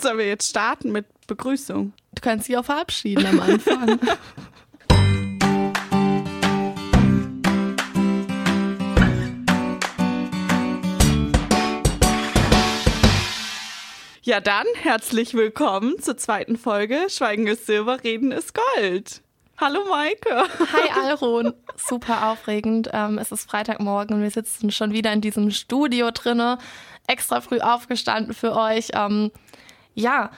Sollen wir jetzt starten mit Begrüßung? Du kannst dich auch verabschieden am Anfang. Ja, dann herzlich willkommen zur zweiten Folge Schweigen ist Silber, Reden ist Gold. Hallo Maike. Hi Alron. Super aufregend. Ähm, es ist Freitagmorgen und wir sitzen schon wieder in diesem Studio drinne, extra früh aufgestanden für euch. Ähm, ja,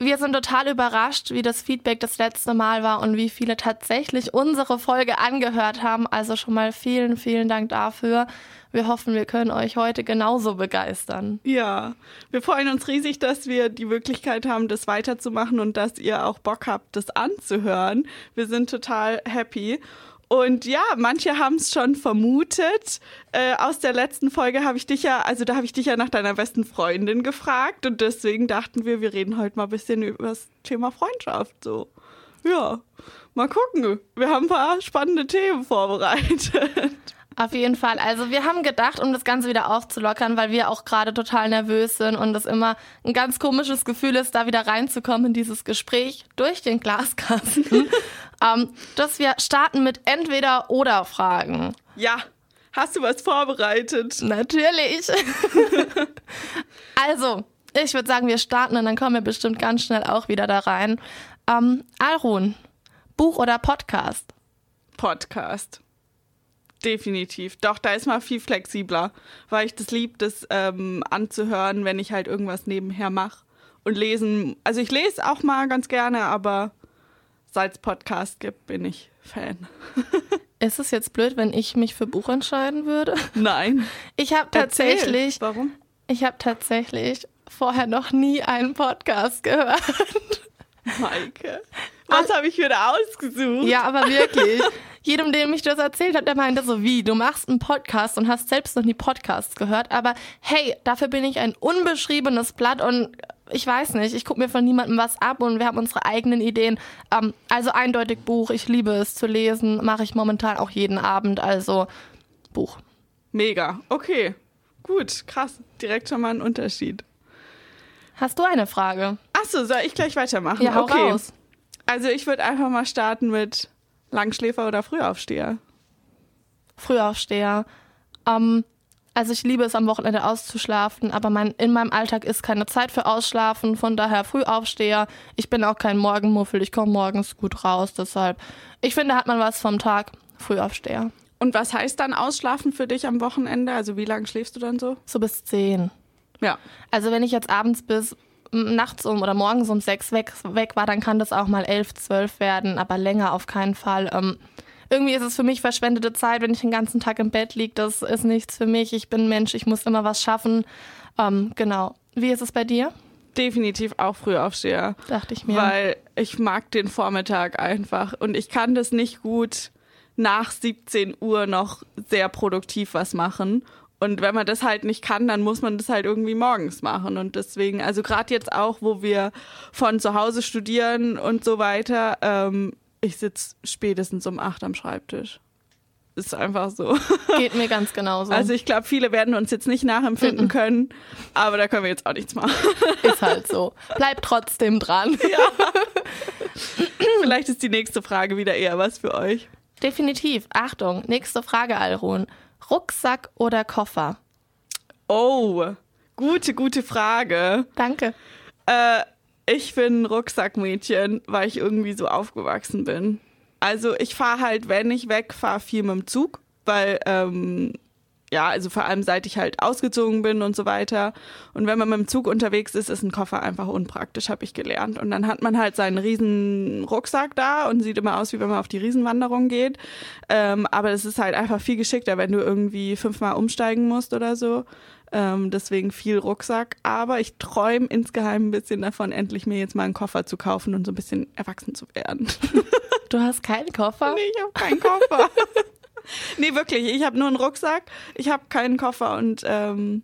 wir sind total überrascht, wie das Feedback das letzte Mal war und wie viele tatsächlich unsere Folge angehört haben. Also schon mal vielen, vielen Dank dafür. Wir hoffen, wir können euch heute genauso begeistern. Ja, wir freuen uns riesig, dass wir die Möglichkeit haben, das weiterzumachen und dass ihr auch Bock habt, das anzuhören. Wir sind total happy. Und ja, manche haben es schon vermutet. Äh, aus der letzten Folge habe ich dich ja, also da habe ich dich ja nach deiner besten Freundin gefragt und deswegen dachten wir, wir reden heute mal ein bisschen über das Thema Freundschaft. So, ja, mal gucken. Wir haben ein paar spannende Themen vorbereitet. Auf jeden Fall. Also wir haben gedacht, um das Ganze wieder aufzulockern, weil wir auch gerade total nervös sind und es immer ein ganz komisches Gefühl ist, da wieder reinzukommen in dieses Gespräch durch den Glaskasten, ähm, dass wir starten mit entweder oder Fragen. Ja. Hast du was vorbereitet? Natürlich. also, ich würde sagen, wir starten und dann kommen wir bestimmt ganz schnell auch wieder da rein. Ähm, Alrun, Buch oder Podcast? Podcast. Definitiv. Doch, da ist man viel flexibler, weil ich das lieb, das ähm, anzuhören, wenn ich halt irgendwas nebenher mache. Und lesen, also ich lese auch mal ganz gerne, aber seit es Podcast gibt, bin ich Fan. ist es jetzt blöd, wenn ich mich für Buch entscheiden würde? Nein. Ich habe tatsächlich. Warum? Ich habe tatsächlich vorher noch nie einen Podcast gehört. Maike, was habe ich da ausgesucht? Ja, aber wirklich jedem, dem ich das erzählt habe, der meinte so, wie, du machst einen Podcast und hast selbst noch nie Podcasts gehört, aber hey, dafür bin ich ein unbeschriebenes Blatt und ich weiß nicht, ich gucke mir von niemandem was ab und wir haben unsere eigenen Ideen. Ähm, also eindeutig Buch, ich liebe es zu lesen, mache ich momentan auch jeden Abend, also Buch. Mega, okay, gut, krass, direkt schon mal ein Unterschied. Hast du eine Frage? Achso, soll ich gleich weitermachen? Ja, okay. raus. Also ich würde einfach mal starten mit Langschläfer oder Frühaufsteher? Frühaufsteher. Ähm, also ich liebe es am Wochenende auszuschlafen, aber mein, in meinem Alltag ist keine Zeit für Ausschlafen, von daher Frühaufsteher. Ich bin auch kein Morgenmuffel, ich komme morgens gut raus, deshalb. Ich finde, hat man was vom Tag. Frühaufsteher. Und was heißt dann Ausschlafen für dich am Wochenende? Also wie lange schläfst du dann so? So bis zehn. Ja. Also wenn ich jetzt abends bis nachts um oder morgens um sechs weg, weg war, dann kann das auch mal elf, zwölf werden, aber länger auf keinen Fall. Ähm, irgendwie ist es für mich verschwendete Zeit, wenn ich den ganzen Tag im Bett liege. Das ist nichts für mich. Ich bin Mensch, ich muss immer was schaffen. Ähm, genau. Wie ist es bei dir? Definitiv auch Frühaufsteher. Dachte ich mir. Weil ich mag den Vormittag einfach und ich kann das nicht gut nach 17 Uhr noch sehr produktiv was machen. Und wenn man das halt nicht kann, dann muss man das halt irgendwie morgens machen. Und deswegen, also gerade jetzt auch, wo wir von zu Hause studieren und so weiter, ähm, ich sitze spätestens um acht am Schreibtisch. Ist einfach so. Geht mir ganz genauso. Also ich glaube, viele werden uns jetzt nicht nachempfinden mm -mm. können, aber da können wir jetzt auch nichts machen. Ist halt so. Bleibt trotzdem dran. Ja. Vielleicht ist die nächste Frage wieder eher was für euch. Definitiv. Achtung, nächste Frage, Alrun. Rucksack oder Koffer? Oh, gute, gute Frage. Danke. Äh, ich bin Rucksackmädchen, weil ich irgendwie so aufgewachsen bin. Also ich fahre halt, wenn ich wegfahre, viel mit dem Zug, weil ähm, ja, also vor allem seit ich halt ausgezogen bin und so weiter. Und wenn man mit dem Zug unterwegs ist, ist ein Koffer einfach unpraktisch, habe ich gelernt. Und dann hat man halt seinen riesen Rucksack da und sieht immer aus, wie wenn man auf die Riesenwanderung geht. Ähm, aber es ist halt einfach viel geschickter, wenn du irgendwie fünfmal umsteigen musst oder so. Ähm, deswegen viel Rucksack. Aber ich träume insgeheim ein bisschen davon, endlich mir jetzt mal einen Koffer zu kaufen und so ein bisschen erwachsen zu werden. Du hast keinen Koffer? Nee, ich habe keinen Koffer. nee, wirklich. Ich habe nur einen Rucksack, ich habe keinen Koffer und ähm,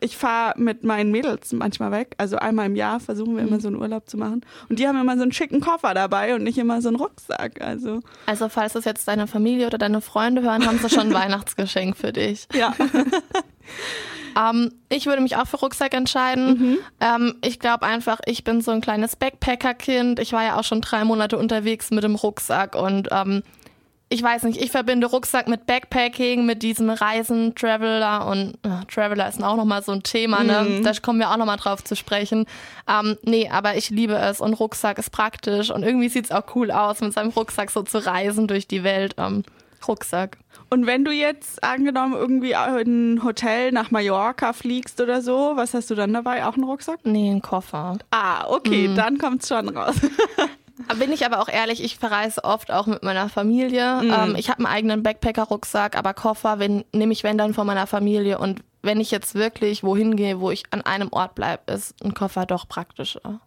ich fahre mit meinen Mädels manchmal weg. Also einmal im Jahr versuchen wir immer so einen Urlaub zu machen. Und die haben immer so einen schicken Koffer dabei und nicht immer so einen Rucksack. Also, also falls das jetzt deine Familie oder deine Freunde hören, haben sie schon ein Weihnachtsgeschenk für dich. Ja. Ähm, ich würde mich auch für Rucksack entscheiden. Ähm, ich glaube einfach, ich bin so ein kleines Backpacker-Kind. Ich war ja auch schon drei Monate unterwegs mit dem Rucksack und ähm, ich weiß nicht, ich verbinde Rucksack mit Backpacking, mit diesem Reisen, Traveler und äh, Traveler ist auch nochmal so ein Thema, ne? Da kommen wir auch nochmal drauf zu sprechen. Ähm, nee, aber ich liebe es und Rucksack ist praktisch und irgendwie sieht es auch cool aus, mit seinem Rucksack so zu reisen durch die Welt. Ähm, Rucksack. Und wenn du jetzt angenommen irgendwie in ein Hotel nach Mallorca fliegst oder so, was hast du dann dabei? Auch einen Rucksack? Nee, ein Koffer. Ah, okay, dann kommt's schon raus. Bin ich aber auch ehrlich, ich verreise oft auch mit meiner Familie. Ähm, ich habe einen eigenen Backpacker-Rucksack, aber Koffer wenn, nehme ich, wenn dann von meiner Familie. Und wenn ich jetzt wirklich wohin gehe, wo ich an einem Ort bleibe, ist ein Koffer doch praktischer.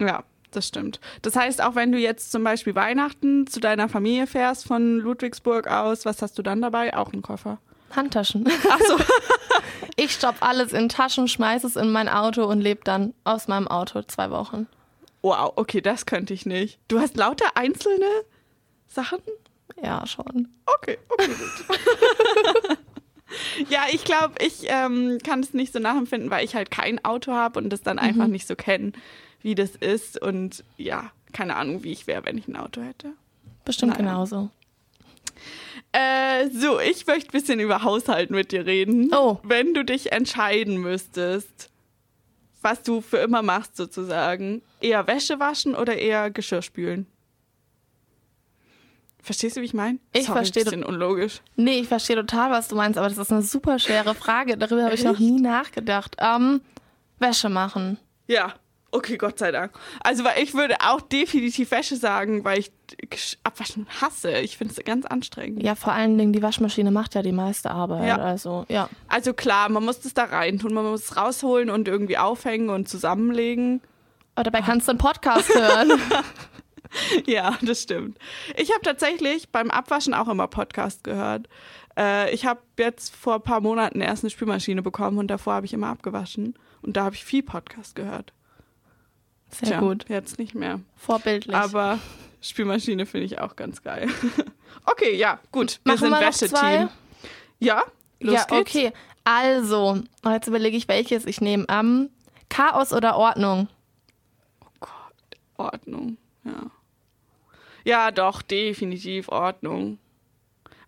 Ja, das stimmt. Das heißt, auch wenn du jetzt zum Beispiel Weihnachten zu deiner Familie fährst von Ludwigsburg aus, was hast du dann dabei? Auch einen Koffer. Handtaschen. Ach so. Ich stopfe alles in Taschen, schmeiße es in mein Auto und lebe dann aus meinem Auto zwei Wochen. Wow, okay, das könnte ich nicht. Du hast lauter einzelne Sachen? Ja, schon. Okay, okay, gut. ja, ich glaube, ich ähm, kann es nicht so nachempfinden, weil ich halt kein Auto habe und das dann einfach nicht so kenne, wie das ist. Und ja, keine Ahnung, wie ich wäre, wenn ich ein Auto hätte. Bestimmt Naja. genauso. Äh, so, ich möchte ein bisschen über Haushalt mit dir reden. Oh. Wenn du dich entscheiden müsstest, was du für immer machst sozusagen, eher Wäsche waschen oder eher Geschirr spülen? Verstehst du, wie ich meine? Ich verstehe Ein bisschen unlogisch. Nee, ich verstehe total, was du meinst, aber das ist eine super schwere Frage. Darüber habe ich noch nie nachgedacht. Ähm, Wäsche machen. Ja, okay, Gott sei Dank. Also, weil ich würde auch definitiv Wäsche sagen, weil ich Abwaschen hasse. Ich finde es ganz anstrengend. Ja, vor allen Dingen, die Waschmaschine macht ja die meiste Arbeit. Ja. Also, ja. Also klar, man muss das da rein tun, man muss es rausholen und irgendwie aufhängen und zusammenlegen. Aber dabei kannst du einen Podcast hören. Ja, das stimmt. Ich habe tatsächlich beim Abwaschen auch immer Podcast gehört. Äh, ich habe jetzt vor ein paar Monaten erst eine Spülmaschine bekommen und davor habe ich immer abgewaschen. Und da habe ich viel Podcast gehört. Sehr Tja, gut. Jetzt nicht mehr. Vorbildlich. Aber Spülmaschine finde ich auch ganz geil. okay, ja, gut. Wir Machen sind? Wäscheteam. Ja, los ja, geht's. okay. Also, jetzt überlege ich, welches ich nehme. Ähm, Chaos oder Ordnung? Ordnung, ja. Ja, doch, definitiv Ordnung.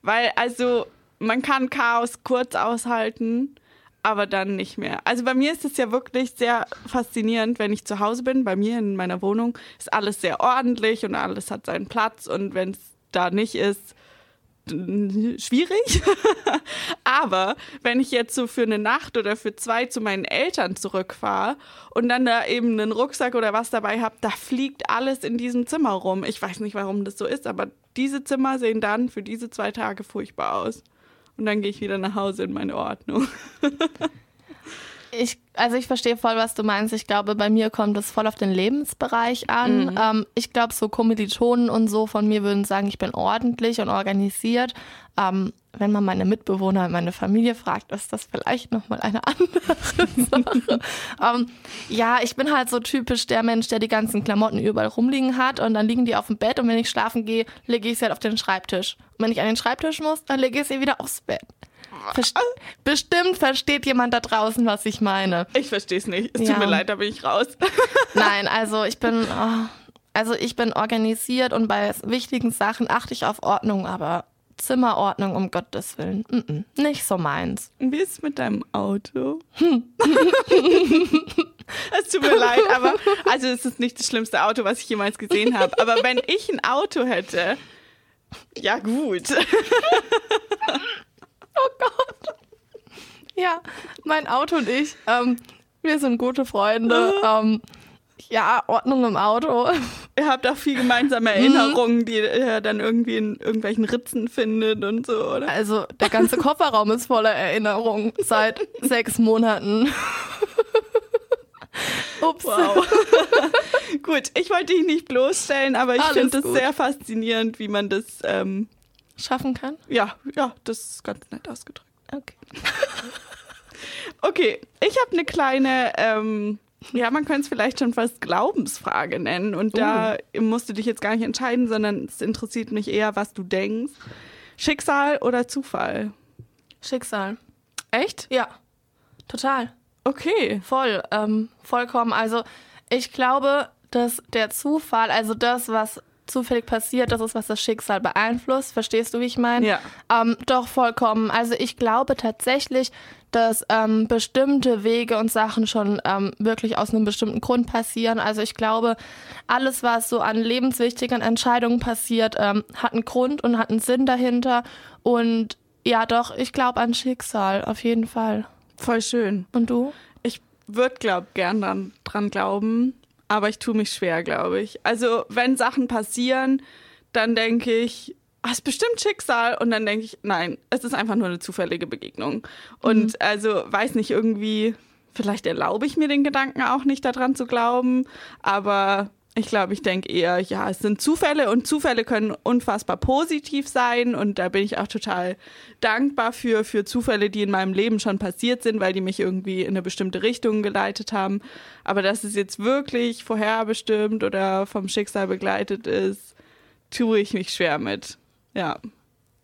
Weil, also, man kann Chaos kurz aushalten, aber dann nicht mehr. Also bei mir ist es ja wirklich sehr faszinierend, wenn ich zu Hause bin, bei mir in meiner Wohnung, ist alles sehr ordentlich und alles hat seinen Platz und wenn es da nicht ist, schwierig. Aber wenn ich jetzt so für eine Nacht oder für zwei zu meinen Eltern zurückfahre und dann da eben einen Rucksack oder was dabei habe, da fliegt alles in diesem Zimmer rum. Ich weiß nicht, warum das so ist, aber diese Zimmer sehen dann für diese zwei Tage furchtbar aus. Und dann gehe ich wieder nach Hause in meine Ordnung. Ich, also ich verstehe voll, was du meinst. Ich glaube, bei mir kommt es voll auf den Lebensbereich an. Ähm, ich glaube, so Kommilitonen und so von mir würden sagen, ich bin ordentlich und organisiert. Ähm, wenn man meine Mitbewohner und meine Familie fragt, ist das vielleicht nochmal eine andere Sache. ähm, ja, ich bin halt so typisch der Mensch, der die ganzen Klamotten überall rumliegen hat und dann liegen die auf dem Bett und wenn ich schlafen gehe, lege ich sie halt auf den Schreibtisch. Und wenn ich an den Schreibtisch muss, dann lege ich sie wieder aufs Bett. Verst Bestimmt versteht jemand da draußen, was ich meine. Ich verstehe es nicht. Es Ja. tut mir leid, da bin ich raus. Nein, also ich bin, oh, also ich bin organisiert und bei wichtigen Sachen achte ich auf Ordnung, aber Zimmerordnung um Gottes Willen, mm -mm, nicht so meins. Wie ist es mit deinem Auto? es tut mir leid, aber also es ist nicht das schlimmste Auto, was ich jemals gesehen habe. Aber wenn ich ein Auto hätte, ja gut. Ja, mein Auto und ich, ähm, wir sind gute Freunde. Ähm, ja, Ordnung im Auto. Ihr habt auch viel gemeinsame Erinnerungen, die ihr dann irgendwie in irgendwelchen Ritzen findet und so, oder? Also der ganze Kofferraum ist voller Erinnerungen seit sechs Monaten. Ups. Wow. Gut, ich wollte dich nicht bloßstellen, aber ich finde es sehr faszinierend, wie man das, ähm, Schaffen kann? ja, ja, das ist ganz nett ausgedrückt. Okay. Okay, ich habe eine kleine, ähm, ja, man könnte es vielleicht schon fast Glaubensfrage nennen. Und da musst du dich jetzt gar nicht entscheiden, sondern es interessiert mich eher, was du denkst. Schicksal oder Zufall? Schicksal. Echt? Ja. Total. Okay. Voll, ähm, vollkommen. Also ich glaube, dass der Zufall, also das, was zufällig passiert, das ist, was das Schicksal beeinflusst. Verstehst du, wie ich meine? Ja. Ähm, doch, vollkommen. Also ich glaube tatsächlich, dass ähm, bestimmte Wege und Sachen schon ähm, wirklich aus einem bestimmten Grund passieren. Also ich glaube, alles, was so an lebenswichtigen Entscheidungen passiert, ähm, hat einen Grund und hat einen Sinn dahinter. Und ja, doch, ich glaube an Schicksal, auf jeden Fall. Voll schön. Und du? Ich würde, glaub, gern dran, dran glauben, aber ich tue mich schwer, glaube ich. Also, wenn Sachen passieren, dann denke ich, ah, ist bestimmt Schicksal. Und dann denke ich, nein, es ist einfach nur eine zufällige Begegnung. Und Mhm. also, weiß nicht, irgendwie, vielleicht erlaube ich mir den Gedanken auch nicht daran zu glauben, aber ich glaube, ich denke eher, ja, es sind Zufälle und Zufälle können unfassbar positiv sein und da bin ich auch total dankbar für, für Zufälle, die in meinem Leben schon passiert sind, weil die mich irgendwie in eine bestimmte Richtung geleitet haben. Aber dass es jetzt wirklich vorherbestimmt oder vom Schicksal begleitet ist, tue ich mich schwer mit. Ja.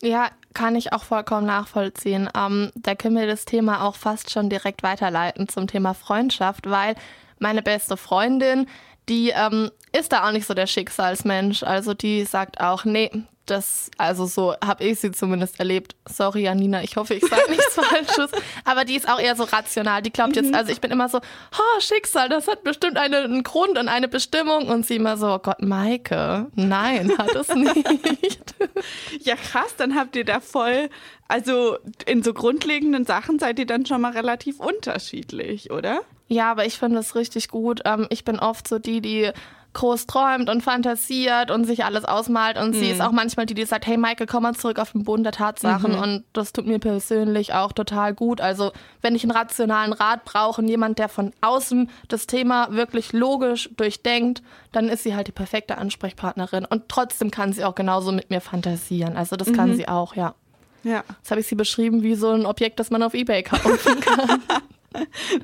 Ja, kann ich auch vollkommen nachvollziehen. Ähm, da können wir das Thema auch fast schon direkt weiterleiten zum Thema Freundschaft, weil meine beste Freundin, die ähm, ist da auch nicht so der Schicksalsmensch. Also die sagt auch, nee, das, also so habe ich sie zumindest erlebt. Sorry, Janina, ich hoffe, ich sage nichts Falsches. Aber die ist auch eher so rational. Die glaubt jetzt, also ich bin immer so, oh, Schicksal, das hat bestimmt eine, einen Grund und eine Bestimmung. Und sie immer so, oh Gott, Maike, nein, hat es nicht. Ja, krass, dann habt ihr da voll, also in so grundlegenden Sachen seid ihr dann schon mal relativ unterschiedlich, oder? Ja, aber ich finde es richtig gut. Ähm, ich bin oft so die, die groß träumt und fantasiert und sich alles ausmalt. Und sie ist auch manchmal die, die sagt, hey Michael, komm mal zurück auf den Boden der Tatsachen. Und das tut mir persönlich auch total gut. Also wenn ich einen rationalen Rat brauche und jemand, der von außen das Thema wirklich logisch durchdenkt, dann ist sie halt die perfekte Ansprechpartnerin. Und trotzdem kann sie auch genauso mit mir fantasieren. Also das kann sie auch, ja. Ja. Jetzt habe ich sie beschrieben wie so ein Objekt, das man auf Ebay kaufen kann.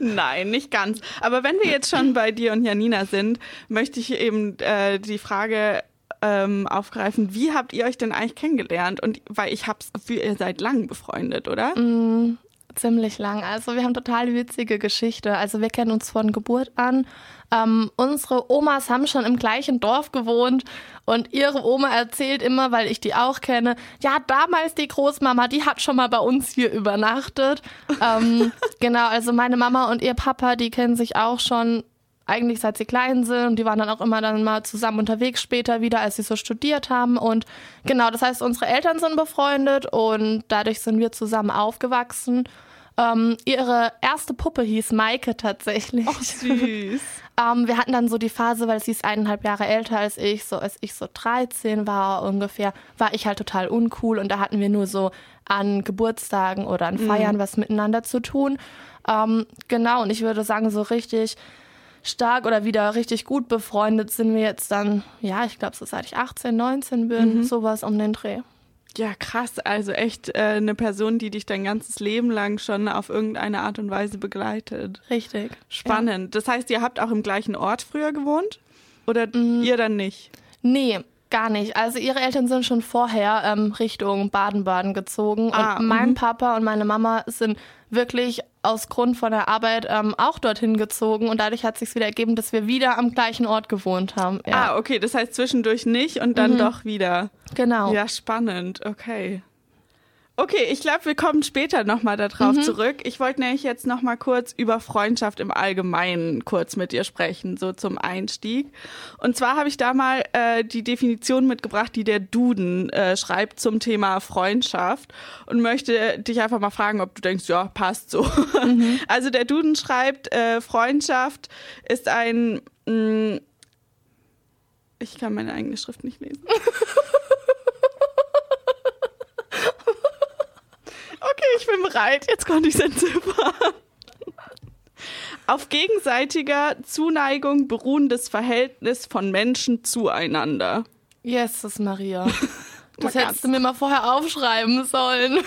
Nein, nicht ganz. Aber wenn wir jetzt schon bei dir und Janina sind, möchte ich eben äh, die Frage ähm, aufgreifen, wie habt ihr euch denn eigentlich kennengelernt? Und weil ich habe das Gefühl, ihr seid lang befreundet, oder? Ziemlich lang. Also wir haben total witzige Geschichte. Also wir kennen uns von Geburt an. Ähm, unsere Omas haben schon im gleichen Dorf gewohnt und ihre Oma erzählt immer, weil ich die auch kenne, ja, damals die Großmama, die hat schon mal bei uns hier übernachtet. ähm, genau, also meine Mama und ihr Papa, die kennen sich auch schon eigentlich seit sie klein sind und die waren dann auch immer dann mal zusammen unterwegs später wieder, als sie so studiert haben und genau, das heißt, unsere Eltern sind befreundet und dadurch sind wir zusammen aufgewachsen. Ähm, ihre erste Puppe hieß Maike tatsächlich. Ach, süß. Ähm, wir hatten dann so die Phase, weil sie ist eineinhalb Jahre älter als ich, so als ich so 13 war ungefähr, war ich halt total uncool und da hatten wir nur so an Geburtstagen oder an Feiern was miteinander zu tun. Ähm, genau, und ich würde sagen, so richtig stark oder wieder richtig gut befreundet sind wir jetzt dann, ja, ich glaube, so seit ich 18, 19 bin, sowas um den Dreh. Ja, krass. Also echt äh, eine Person, die dich dein ganzes Leben lang schon auf irgendeine Art und Weise begleitet. Richtig. Spannend. Das heißt, ihr habt auch im gleichen Ort früher gewohnt? Oder ihr dann nicht? Nee, gar nicht. Also ihre Eltern sind schon vorher ähm, Richtung Baden-Baden gezogen. Ah, und mein mhm. Papa und meine Mama sind wirklich aus Grund von der Arbeit ähm, auch dorthin gezogen. Und dadurch hat sich wieder ergeben, dass wir wieder am gleichen Ort gewohnt haben. Ja, Ah, okay. Das heißt zwischendurch nicht und dann doch wieder. genau. Ja, spannend. Okay. Okay, ich glaube, wir kommen später nochmal darauf zurück. Ich wollte nämlich jetzt nochmal kurz über Freundschaft im Allgemeinen kurz mit dir sprechen, so zum Einstieg. Und zwar habe ich da mal äh, die Definition mitgebracht, die der Duden äh, schreibt zum Thema Freundschaft und möchte dich einfach mal fragen, ob du denkst, ja, passt so. Also der Duden schreibt, äh, Freundschaft ist ein... Mh, ich kann meine eigene Schrift nicht lesen. ich bin bereit. Jetzt konnte ich es entziffern. Auf gegenseitiger Zuneigung beruhendes Verhältnis von Menschen zueinander. Jesus, Maria. Das hättest du mir mal vorher aufschreiben sollen.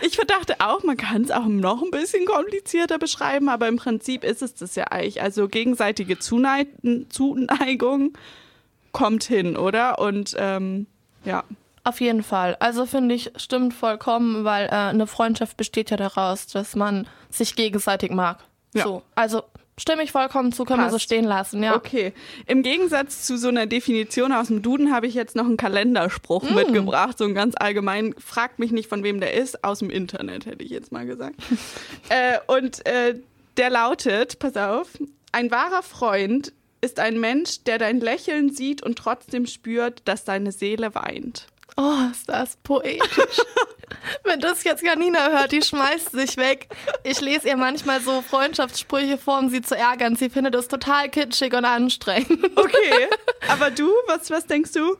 Ich verdachte auch, man kann es auch noch ein bisschen komplizierter beschreiben, aber im Prinzip ist es das ja eigentlich. Also gegenseitige Zunei Zuneigung kommt hin, oder? Und ähm, ja. Auf jeden Fall. Also finde ich, stimmt vollkommen, weil äh, eine Freundschaft besteht ja daraus, dass man sich gegenseitig mag. Ja. So. Also stimme ich vollkommen zu, können Passt. wir so stehen lassen, ja. Okay. Im Gegensatz zu so einer Definition aus dem Duden habe ich jetzt noch einen Kalenderspruch mm. mitgebracht, so ein ganz allgemein. Fragt mich nicht, von wem der ist, aus dem Internet, hätte ich jetzt mal gesagt. äh, und äh, der lautet, pass auf, ein wahrer Freund ist ein Mensch, der dein Lächeln sieht und trotzdem spürt, dass deine Seele weint. Oh, ist das poetisch. Wenn das jetzt Janina hört, die schmeißt sich weg. Ich lese ihr manchmal so Freundschaftssprüche vor, um sie zu ärgern. Sie findet das total kitschig und anstrengend. Okay, aber du, was, was denkst du?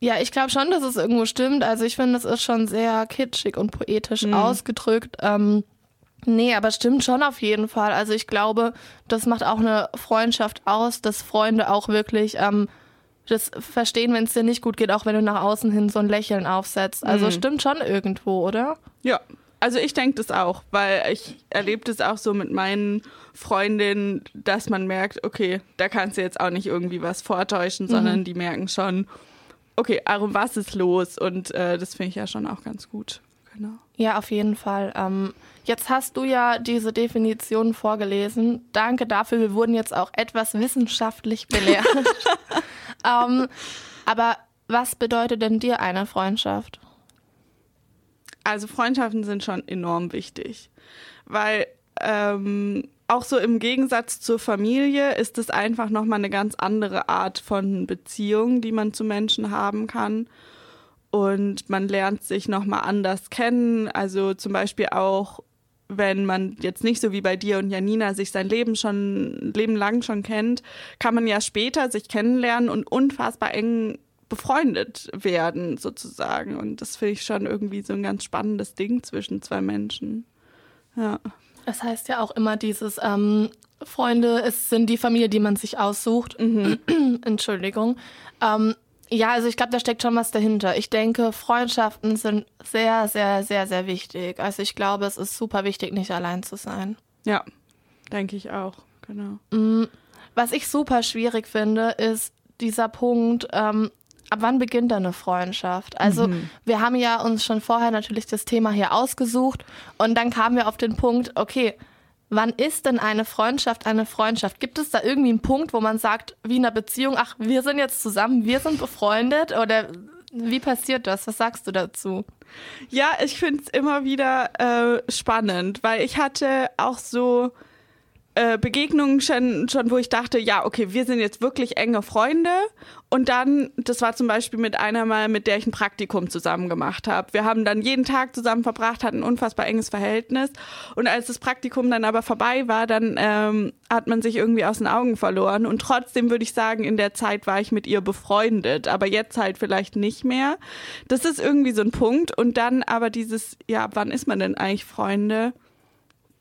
Ja, ich glaube schon, dass es irgendwo stimmt. Also ich finde, das ist schon sehr kitschig und poetisch mhm. ausgedrückt. Ähm, nee, aber stimmt schon auf jeden Fall. Also ich glaube, das macht auch eine Freundschaft aus, dass Freunde auch wirklich ähm, das verstehen, wenn es dir nicht gut geht, auch wenn du nach außen hin so ein Lächeln aufsetzt. Also mhm. stimmt schon irgendwo, oder? Ja, also ich denke das auch, weil ich erlebe das auch so mit meinen Freundinnen, dass man merkt, okay, da kannst du jetzt auch nicht irgendwie was vortäuschen, mhm. sondern die merken schon, okay, Arum, was ist los? Und äh, das finde ich ja schon auch ganz gut. Genau. Ja, auf jeden Fall. Ähm, jetzt hast du ja diese Definition vorgelesen. Danke dafür. Wir wurden jetzt auch etwas wissenschaftlich belehrt. ähm, aber was bedeutet denn dir eine Freundschaft? Also Freundschaften sind schon enorm wichtig, weil ähm, auch so im Gegensatz zur Familie ist es einfach nochmal eine ganz andere Art von Beziehung, die man zu Menschen haben kann. Und man lernt sich nochmal anders kennen. Also zum Beispiel auch wenn man jetzt nicht so wie bei dir und Janina sich sein Leben schon, Leben lang schon kennt, kann man ja später sich kennenlernen und unfassbar eng befreundet werden, sozusagen. Und das finde ich schon irgendwie so ein ganz spannendes Ding zwischen zwei Menschen. Ja. Das heißt ja auch immer dieses ähm, Freunde, es sind die Familie, die man sich aussucht. Mhm. Entschuldigung. Ähm, ja, also ich glaube, da steckt schon was dahinter. Ich denke, Freundschaften sind sehr, sehr, sehr, sehr wichtig. Also ich glaube, es ist super wichtig, nicht allein zu sein. Ja, denke ich auch, genau. Mm, was ich super schwierig finde, ist dieser Punkt, ähm, ab wann beginnt eine Freundschaft? Also mhm. wir haben ja uns schon vorher natürlich das Thema hier ausgesucht und dann kamen wir auf den Punkt, okay, Wann ist denn eine Freundschaft eine Freundschaft? Gibt es da irgendwie einen Punkt, wo man sagt, wie in einer Beziehung, ach, wir sind jetzt zusammen, wir sind befreundet? Oder wie passiert das? Was sagst du dazu? Ja, ich finde es immer wieder äh, spannend, weil ich hatte auch so äh, Begegnungen schon, schon, wo ich dachte, ja, okay, wir sind jetzt wirklich enge Freunde. Und dann, das war zum Beispiel mit einer mal, mit der ich ein Praktikum zusammen gemacht habe. Wir haben dann jeden Tag zusammen verbracht, hatten ein unfassbar enges Verhältnis. Und als das Praktikum dann aber vorbei war, dann ähm, hat man sich irgendwie aus den Augen verloren. Und trotzdem würde ich sagen, in der Zeit war ich mit ihr befreundet, aber jetzt halt vielleicht nicht mehr. Das ist irgendwie so ein Punkt. Und dann aber dieses, ja, wann ist man denn eigentlich Freunde?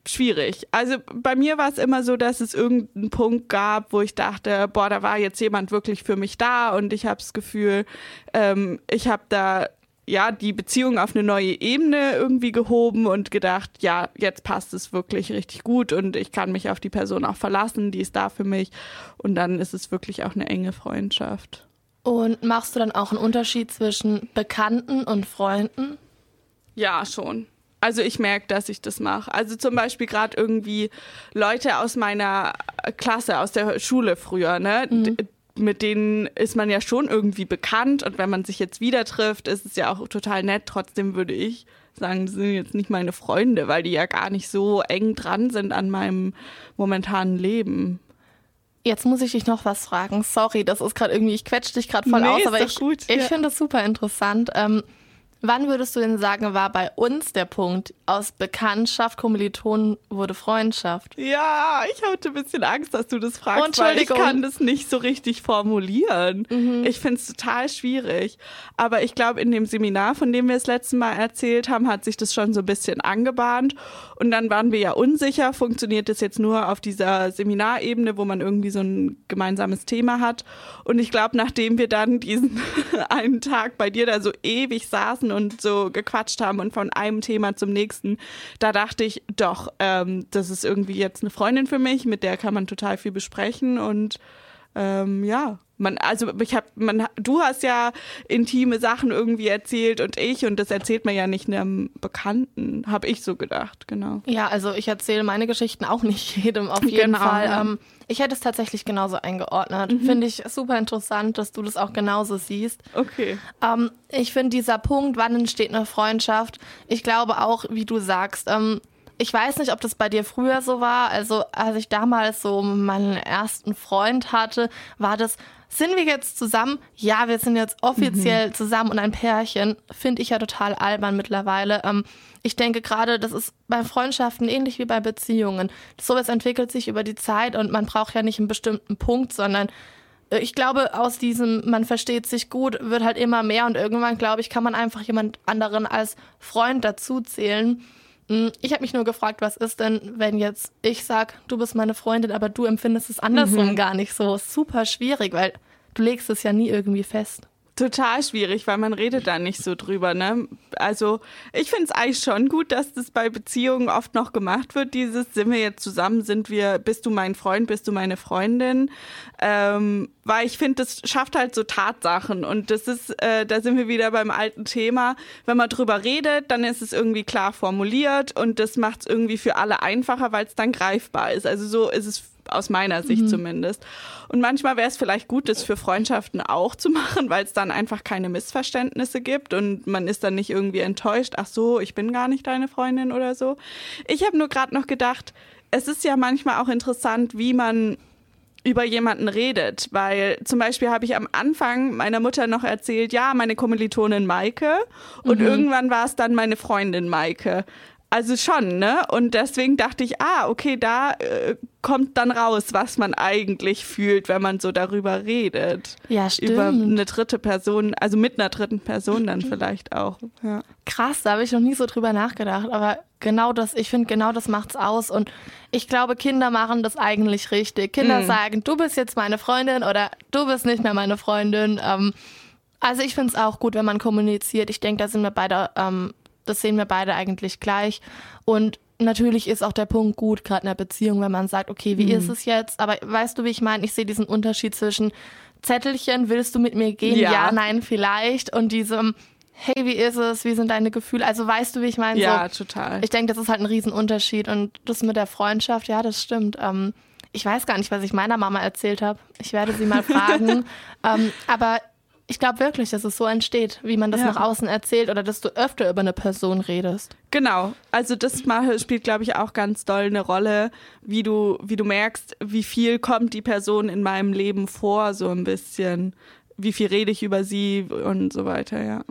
Schwierig. Also bei mir war es immer so, dass es irgendeinen Punkt gab, wo ich dachte, boah, da war jetzt jemand wirklich für mich da und ich habe das Gefühl, ähm, ich habe da ja die Beziehung auf eine neue Ebene irgendwie gehoben und gedacht, ja, jetzt passt es wirklich richtig gut und ich kann mich auf die Person auch verlassen, die ist da für mich und dann ist es wirklich auch eine enge Freundschaft. Und machst du dann auch einen Unterschied zwischen Bekannten und Freunden? Ja, schon. Also ich merke, dass ich das mache. Also zum Beispiel gerade irgendwie Leute aus meiner Klasse, aus der Schule früher, ne? Mhm. Mit denen ist man ja schon irgendwie bekannt und wenn man sich jetzt wieder trifft, ist es ja auch total nett. Trotzdem würde ich sagen, das sind jetzt nicht meine Freunde, weil die ja gar nicht so eng dran sind an meinem momentanen Leben. Jetzt muss ich dich noch was fragen. Sorry, das ist gerade irgendwie, ich quetsche dich gerade voll nee, aus, aber ich, ich ja. finde das super interessant. Ähm, Wann würdest du denn sagen, war bei uns der Punkt, aus Bekanntschaft, Kommilitonen wurde Freundschaft? Ja, ich hatte ein bisschen Angst, dass du das fragst, weil ich kann das nicht so richtig formulieren. Mhm. Ich finde es total schwierig. Aber ich glaube, in dem Seminar, von dem wir das letzte Mal erzählt haben, hat sich das schon so ein bisschen angebahnt. Und dann waren wir ja unsicher, funktioniert das jetzt nur auf dieser Seminarebene, wo man irgendwie so ein gemeinsames Thema hat. Und ich glaube, nachdem wir dann diesen einen Tag bei dir da so ewig saßen, saßen und so gequatscht haben und von einem Thema zum nächsten, da dachte ich, doch, ähm, das ist irgendwie jetzt eine Freundin für mich, mit der kann man total viel besprechen und ähm, ja, Man, also ich hab, man, du hast ja intime Sachen irgendwie erzählt und ich und das erzählt man ja nicht einem Bekannten, habe ich so gedacht, genau. Ja, also ich erzähle meine Geschichten auch nicht jedem auf jeden genau, Fall. Ja. Ähm, ich hätte es tatsächlich genauso eingeordnet. Mhm. Finde ich super interessant, dass du das auch genauso siehst. Okay. Ähm, ich finde dieser Punkt, wann entsteht eine Freundschaft, ich glaube auch, wie du sagst, ähm, ich weiß nicht, ob das bei dir früher so war. Also, als ich damals so meinen ersten Freund hatte, war das, sind wir jetzt zusammen? Ja, wir sind jetzt offiziell mhm. zusammen und ein Pärchen. Finde ich ja total albern mittlerweile. Ähm, ich denke gerade, das ist bei Freundschaften ähnlich wie bei Beziehungen. Sowas entwickelt sich über die Zeit und man braucht ja nicht einen bestimmten Punkt, sondern äh, ich glaube, aus diesem, man versteht sich gut, wird halt immer mehr und irgendwann, glaube ich, kann man einfach jemand anderen als Freund dazuzählen. Hm, ich habe mich nur gefragt, was ist denn, wenn jetzt ich sag, du bist meine Freundin, aber du empfindest es andersrum mhm. gar nicht so. Super schwierig, weil du legst es ja nie irgendwie fest total schwierig, weil man redet da nicht so drüber. Ne? Also ich finde es eigentlich schon gut, dass das bei Beziehungen oft noch gemacht wird. Dieses sind wir jetzt zusammen, sind wir, bist du mein Freund, bist du meine Freundin, ähm, weil ich finde, das schafft halt so Tatsachen und das ist, äh, da sind wir wieder beim alten Thema. Wenn man drüber redet, dann ist es irgendwie klar formuliert und das macht es irgendwie für alle einfacher, weil es dann greifbar ist. Also so ist es aus meiner Sicht mhm. zumindest. Und manchmal wäre es vielleicht gut, das für Freundschaften auch zu machen, weil es dann einfach keine Missverständnisse gibt und man ist dann nicht irgendwie enttäuscht, ach so, ich bin gar nicht deine Freundin oder so. Ich habe nur gerade noch gedacht, es ist ja manchmal auch interessant, wie man über jemanden redet, weil zum Beispiel habe ich am Anfang meiner Mutter noch erzählt, ja, meine Kommilitonin Maike und mhm. irgendwann war es dann meine Freundin Maike. Also schon, ne? Und deswegen dachte ich, ah, okay, da äh, kommt dann raus, was man eigentlich fühlt, wenn man so darüber redet. Ja, stimmt. Über eine dritte Person, also mit einer dritten Person dann vielleicht auch. Ja. Krass, da habe ich noch nie so drüber nachgedacht. Aber genau das, ich finde, genau das macht's aus. Und ich glaube, Kinder machen das eigentlich richtig. Kinder mhm. sagen, du bist jetzt meine Freundin oder du bist nicht mehr meine Freundin. Ähm, also ich finde es auch gut, wenn man kommuniziert. Ich denke, da sind wir beide ähm, das sehen wir beide eigentlich gleich. Und natürlich ist auch der Punkt gut, gerade in der Beziehung, wenn man sagt, okay, wie mhm. ist es jetzt? Aber weißt du, wie ich meine? Ich sehe diesen Unterschied zwischen Zettelchen, willst du mit mir gehen? Ja, ja nein, vielleicht. Und diesem, hey, wie ist es? Wie sind deine Gefühle? Also weißt du, wie ich meine? Ja, so, total. Ich denke, das ist halt ein Riesenunterschied. Und das mit der Freundschaft, ja, das stimmt. Ähm, ich weiß gar nicht, was ich meiner Mama erzählt habe. Ich werde sie mal fragen. ähm, aber ich glaube wirklich, dass es so entsteht, wie man das ja. nach außen erzählt oder dass du öfter über eine Person redest. Genau. Also das spielt, glaube ich, auch ganz doll eine Rolle, wie du, wie du merkst, wie viel kommt die Person in meinem Leben vor, so ein bisschen. Wie viel rede ich über sie und so weiter, ja.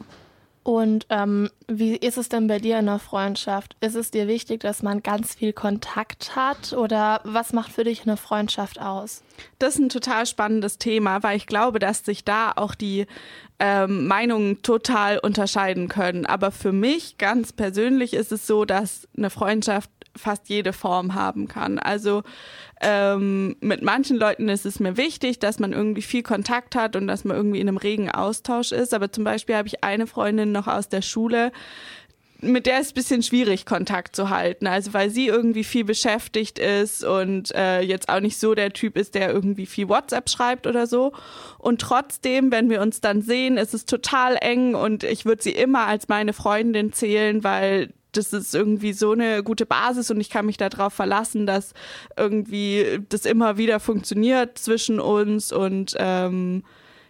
Und ähm, wie ist es denn bei dir in der Freundschaft? Ist es dir wichtig, dass man ganz viel Kontakt hat oder was macht für dich eine Freundschaft aus? Das ist ein total spannendes Thema, weil ich glaube, dass sich da auch die ähm, Meinungen total unterscheiden können. Aber für mich ganz persönlich ist es so, dass eine Freundschaft fast jede Form haben kann. Also ähm, mit manchen Leuten ist es mir wichtig, dass man irgendwie viel Kontakt hat und dass man irgendwie in einem regen Austausch ist. Aber zum Beispiel habe ich eine Freundin noch aus der Schule, mit der ist es ein bisschen schwierig, Kontakt zu halten. Also weil sie irgendwie viel beschäftigt ist und äh, jetzt auch nicht so der Typ ist, der irgendwie viel WhatsApp schreibt oder so. Und trotzdem, wenn wir uns dann sehen, ist es total eng und ich würde sie immer als meine Freundin zählen, weil das ist irgendwie so eine gute Basis und ich kann mich darauf verlassen, dass irgendwie das immer wieder funktioniert zwischen uns und ähm,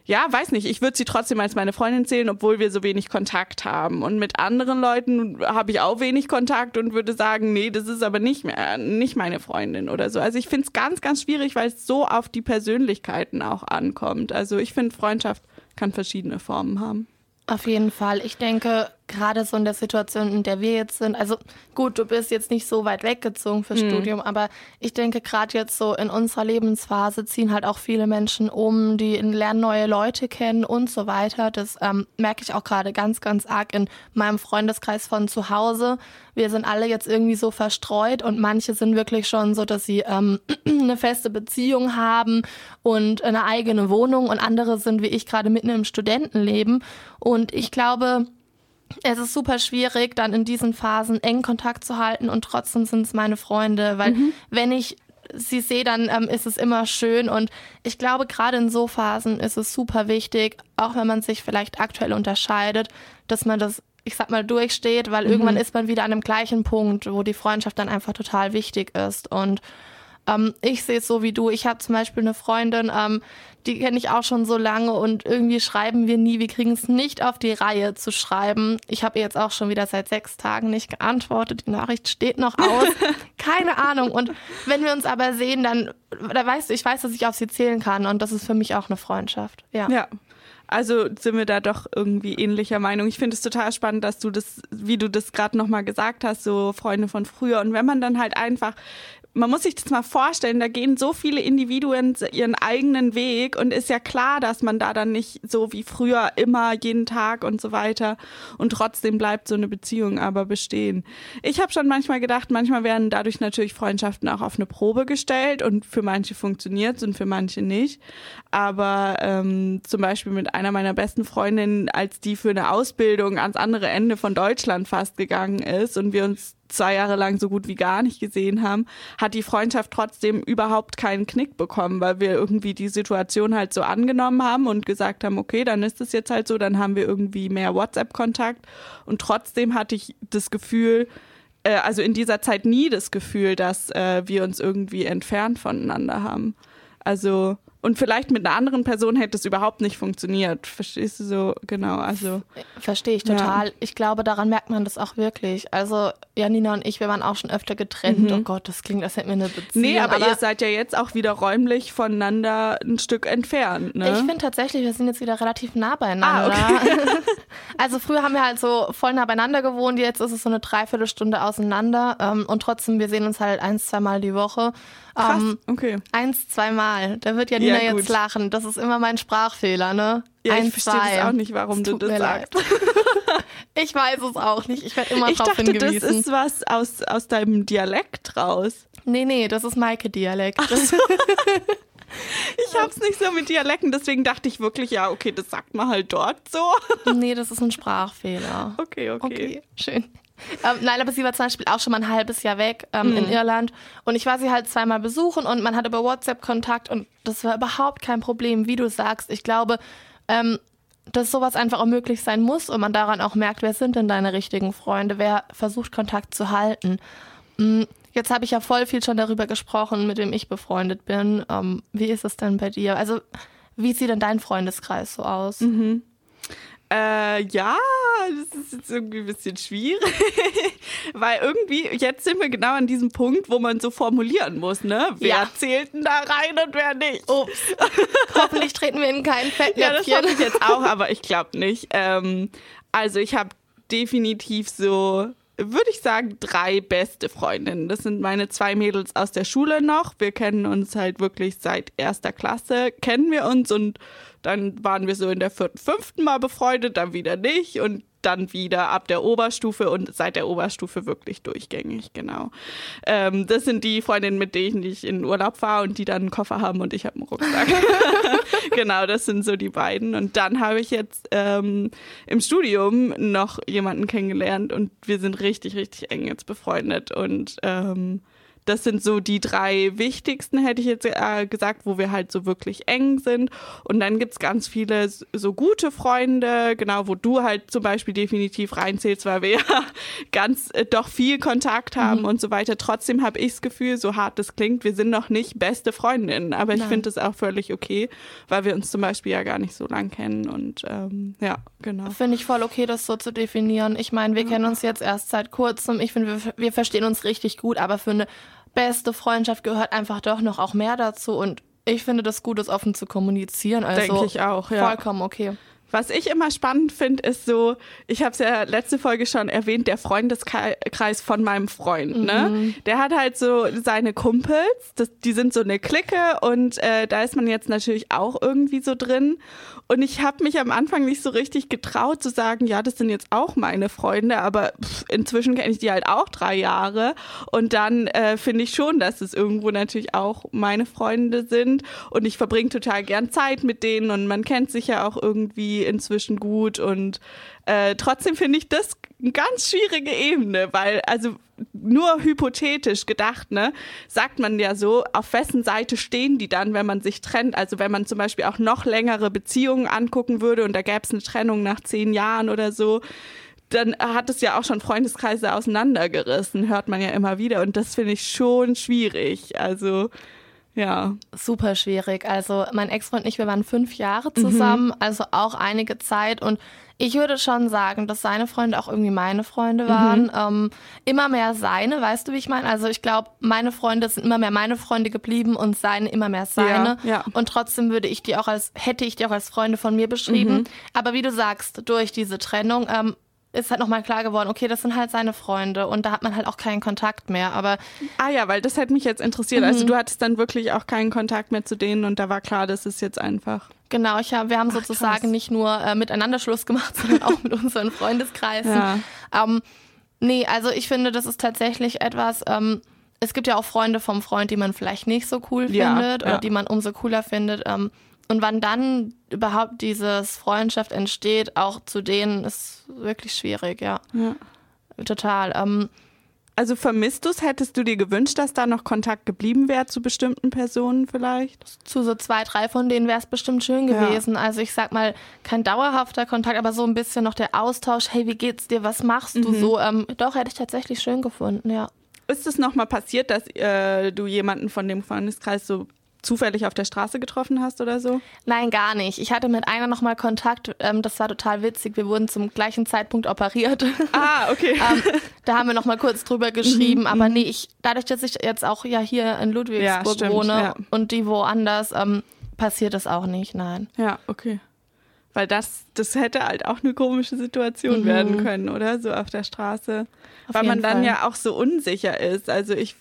ja, weiß nicht, ich würde sie trotzdem als meine Freundin zählen, obwohl wir so wenig Kontakt haben. Und mit anderen Leuten habe ich auch wenig Kontakt und würde sagen, nee, das ist aber nicht mehr, nicht meine Freundin oder so. Also ich finde es ganz, ganz schwierig, weil es so auf die Persönlichkeiten auch ankommt. Also ich finde, Freundschaft kann verschiedene Formen haben. Auf jeden Fall. Ich denke, gerade so in der Situation, in der wir jetzt sind, also gut, du bist jetzt nicht so weit weggezogen fürs mhm. Studium, aber ich denke, gerade jetzt so in unserer Lebensphase ziehen halt auch viele Menschen um, die lernen neue Leute kennen und so weiter. Das ähm, merke ich auch gerade ganz, ganz arg in meinem Freundeskreis von zu Hause. Wir sind alle jetzt irgendwie so verstreut und manche sind wirklich schon so, dass sie ähm, eine feste Beziehung haben und eine eigene Wohnung und andere sind wie ich gerade mitten im Studentenleben. Und ich glaube, es ist super schwierig, dann in diesen Phasen engen Kontakt zu halten und trotzdem sind es meine Freunde, weil mhm. wenn ich sie sehe, dann ähm, ist es immer schön. Und ich glaube, gerade in so Phasen ist es super wichtig, auch wenn man sich vielleicht aktuell unterscheidet, dass man das, ich sag mal, durchsteht, weil mhm. irgendwann ist man wieder an dem gleichen Punkt, wo die Freundschaft dann einfach total wichtig ist. Und ähm, ich sehe es so wie du. Ich habe zum Beispiel eine Freundin, ähm, die kenne ich auch schon so lange und irgendwie schreiben wir nie. Wir kriegen es nicht auf die Reihe zu schreiben. Ich habe ihr jetzt auch schon wieder seit sechs Tagen nicht geantwortet. Die Nachricht steht noch aus. Keine Ahnung. Und wenn wir uns aber sehen, dann, da weißt du, ich weiß, dass ich auf sie zählen kann und das ist für mich auch eine Freundschaft. Ja. Ja. Also sind wir da doch irgendwie ähnlicher Meinung. Ich finde es total spannend, dass du das, wie du das gerade nochmal gesagt hast, so Freunde von früher. Und wenn man dann halt einfach man muss sich das mal vorstellen, da gehen so viele Individuen ihren eigenen Weg und ist ja klar, dass man da dann nicht so wie früher immer jeden Tag und so weiter und trotzdem bleibt so eine Beziehung aber bestehen. Ich habe schon manchmal gedacht, manchmal werden dadurch natürlich Freundschaften auch auf eine Probe gestellt und für manche funktioniert und für manche nicht. Aber ähm, zum Beispiel mit einer meiner besten Freundinnen, als die für eine Ausbildung ans andere Ende von Deutschland fast gegangen ist und wir uns zwei Jahre lang so gut wie gar nicht gesehen haben, hat die Freundschaft trotzdem überhaupt keinen Knick bekommen, weil wir irgendwie die Situation halt so angenommen haben und gesagt haben, okay, dann ist es jetzt halt so, dann haben wir irgendwie mehr WhatsApp-Kontakt und trotzdem hatte ich das Gefühl, äh, also in dieser Zeit nie das Gefühl, dass äh, wir uns irgendwie entfernt voneinander haben. Also und vielleicht mit einer anderen Person hätte es überhaupt nicht funktioniert. Verstehst du so genau? Also verstehe ich total. Ja. Ich glaube, daran merkt man das auch wirklich. Also Janina und ich, wir waren auch schon öfter getrennt. Mhm. Oh Gott, das klingt, als hätten wir eine Beziehung. Nee, aber, aber, ihr seid ja jetzt auch wieder räumlich voneinander ein Stück entfernt. Ne? Ich finde tatsächlich, wir sind jetzt wieder relativ nah beieinander. Ah, okay. also früher haben wir halt so voll nah beieinander gewohnt. Jetzt ist es so eine Dreiviertelstunde auseinander. Ähm, und trotzdem, wir sehen uns halt ein, zwei Mal die Woche. Krass, ähm, okay. Eins, zweimal. Da wird ja Nina ja, jetzt lachen. Das ist immer mein Sprachfehler, ne? Ja, Ein, ich verstehe das auch nicht, warum du das sagst. ich weiß es auch nicht. Ich werde immer ich drauf dachte, hingewiesen. das ist was aus, aus deinem Dialekt raus. Nee, nee, das ist Maike-Dialekt. Ich hab's nicht so mit Dialekten, deswegen dachte ich wirklich, ja, okay, das sagt man halt dort so. Nee, das ist ein Sprachfehler. Okay, okay. Okay, schön. Ähm, nein, aber sie war zum Beispiel auch schon mal ein halbes Jahr weg ähm, mhm. in Irland und ich war sie halt zweimal besuchen und man hatte über WhatsApp Kontakt und das war überhaupt kein Problem, wie du sagst. Ich glaube, ähm, dass sowas einfach auch möglich sein muss und man daran auch merkt, wer sind denn deine richtigen Freunde, wer versucht Kontakt zu halten. Mm, jetzt habe ich ja voll viel schon darüber gesprochen, mit wem ich befreundet bin. Ähm, wie ist es denn bei dir? Also, wie sieht denn dein Freundeskreis so aus? Mhm. Äh, ja, das ist jetzt irgendwie ein bisschen schwierig, weil irgendwie, jetzt sind wir genau an diesem Punkt, wo man so formulieren muss, ne? Wer ja. zählt denn da rein und wer nicht? Ups. Hoffentlich treten wir in kein Fettnäpfchen. Ja, das hoffe ich jetzt auch, aber ich glaube nicht. Ähm, also ich habe definitiv so würde ich sagen, drei beste Freundinnen. Das sind meine zwei Mädels aus der Schule noch. Wir kennen uns halt wirklich seit erster Klasse, kennen wir uns und dann waren wir so in der vierten, fünften Mal befreundet, dann wieder nicht und dann wieder ab der Oberstufe und seit der Oberstufe wirklich durchgängig, genau. Ähm, das sind die Freundinnen, mit denen ich in Urlaub fahre und die dann einen Koffer haben und ich habe einen Rucksack. genau, das sind so die beiden. Und dann habe ich jetzt ähm, im Studium noch jemanden kennengelernt und wir sind richtig, richtig eng jetzt befreundet und ähm, das sind so die drei wichtigsten, hätte ich jetzt äh, gesagt, wo wir halt so wirklich eng sind. Und dann gibt es ganz viele so gute Freunde, genau, wo du halt zum Beispiel definitiv reinzählst, weil wir ja ganz äh, doch viel Kontakt haben mhm. und so weiter. Trotzdem habe ich das Gefühl, so hart das klingt, wir sind noch nicht beste Freundinnen. Aber ich finde das auch völlig okay, weil wir uns zum Beispiel ja gar nicht so lang kennen. Und ähm, ja, genau. Finde ich voll okay, das so zu definieren. Ich meine, wir ja. kennen uns jetzt erst seit kurzem. Ich finde, wir, wir verstehen uns richtig gut, aber für eine beste Freundschaft gehört einfach doch noch auch mehr dazu und ich finde das gut, das offen zu kommunizieren. Also Denke ich auch, ja. Vollkommen okay. Was ich immer spannend finde, ist so, ich habe es ja letzte Folge schon erwähnt, der Freundeskreis von meinem Freund. Ne? Mhm. Der hat halt so seine Kumpels, das, die sind so eine Clique und äh, da ist man jetzt natürlich auch irgendwie so drin. Und ich habe mich am Anfang nicht so richtig getraut zu sagen, ja, das sind jetzt auch meine Freunde, aber inzwischen kenne ich die halt auch drei Jahre. Und dann äh, finde ich schon, dass es irgendwo natürlich auch meine Freunde sind. Und ich verbringe total gern Zeit mit denen und man kennt sich ja auch irgendwie inzwischen gut. Und äh, trotzdem finde ich das eine ganz schwierige Ebene, weil, also nur hypothetisch gedacht, ne, sagt man ja so, auf wessen Seite stehen die dann, wenn man sich trennt? Also wenn man zum Beispiel auch noch längere Beziehungen angucken würde und da gäbe es eine Trennung nach zehn Jahren oder so, dann hat es ja auch schon Freundeskreise auseinandergerissen, hört man ja immer wieder. Und das finde ich schon schwierig. Also, ja. Super schwierig. Also, mein Ex-Freund und ich, wir waren fünf Jahre zusammen, mhm. also auch einige Zeit. Und ich würde schon sagen, dass seine Freunde auch irgendwie meine Freunde waren. Mhm. Ähm, immer mehr seine, weißt du, wie ich meine? Also, ich glaube, meine Freunde sind immer mehr meine Freunde geblieben und seine immer mehr seine. Ja, ja. Und trotzdem würde ich die auch als, hätte ich die auch als Freunde von mir beschrieben. Mhm. Aber wie du sagst, durch diese Trennung, ähm, ist halt nochmal klar geworden, okay, das sind halt seine Freunde und da hat man halt auch keinen Kontakt mehr. Aber ah ja, weil das hätte mich jetzt interessiert. Also mhm. Also du hattest dann wirklich auch keinen Kontakt mehr zu denen und da war klar, das ist jetzt einfach. Genau, ich hab, wir haben Ach, sozusagen krass. nicht nur äh, miteinander Schluss gemacht, sondern auch mit unseren Freundeskreisen. Ja. Ähm, nee, also ich finde, das ist tatsächlich etwas. Ähm, es gibt ja auch Freunde vom Freund, die man vielleicht nicht so cool ja, findet ja. oder die man umso cooler findet. Ähm, und wann dann überhaupt dieses Freundschaft entsteht, auch zu denen, ist wirklich schwierig, ja. ja. Total. Ähm, also vermisst du es? Hättest du dir gewünscht, dass da noch Kontakt geblieben wäre zu bestimmten Personen vielleicht? Zu so zwei, drei von denen wäre es bestimmt schön gewesen. Ja. Also ich sag mal, kein dauerhafter Kontakt, aber so ein bisschen noch der Austausch. Hey, wie geht's dir? Was machst du mhm. so? Ähm, doch, hätte ich tatsächlich schön gefunden, ja. Ist es nochmal passiert, dass äh, du jemanden von dem Freundeskreis so zufällig auf der Straße getroffen hast oder so? Nein, gar nicht. Ich hatte mit einer nochmal Kontakt. Ähm, das war total witzig. Wir wurden zum gleichen Zeitpunkt operiert. Ah, okay. ähm, da haben wir nochmal kurz drüber geschrieben. Mhm, aber mhm. nee, ich, dadurch, dass ich jetzt auch ja hier in Ludwigsburg ja, stimmt, wohne ja. und die woanders, ähm, passiert das auch nicht. Nein. Ja, okay. Weil das, das hätte halt auch eine komische Situation mhm. werden können, oder? So auf der Straße. Auf Weil man dann Fall. ja auch so unsicher ist. Also ich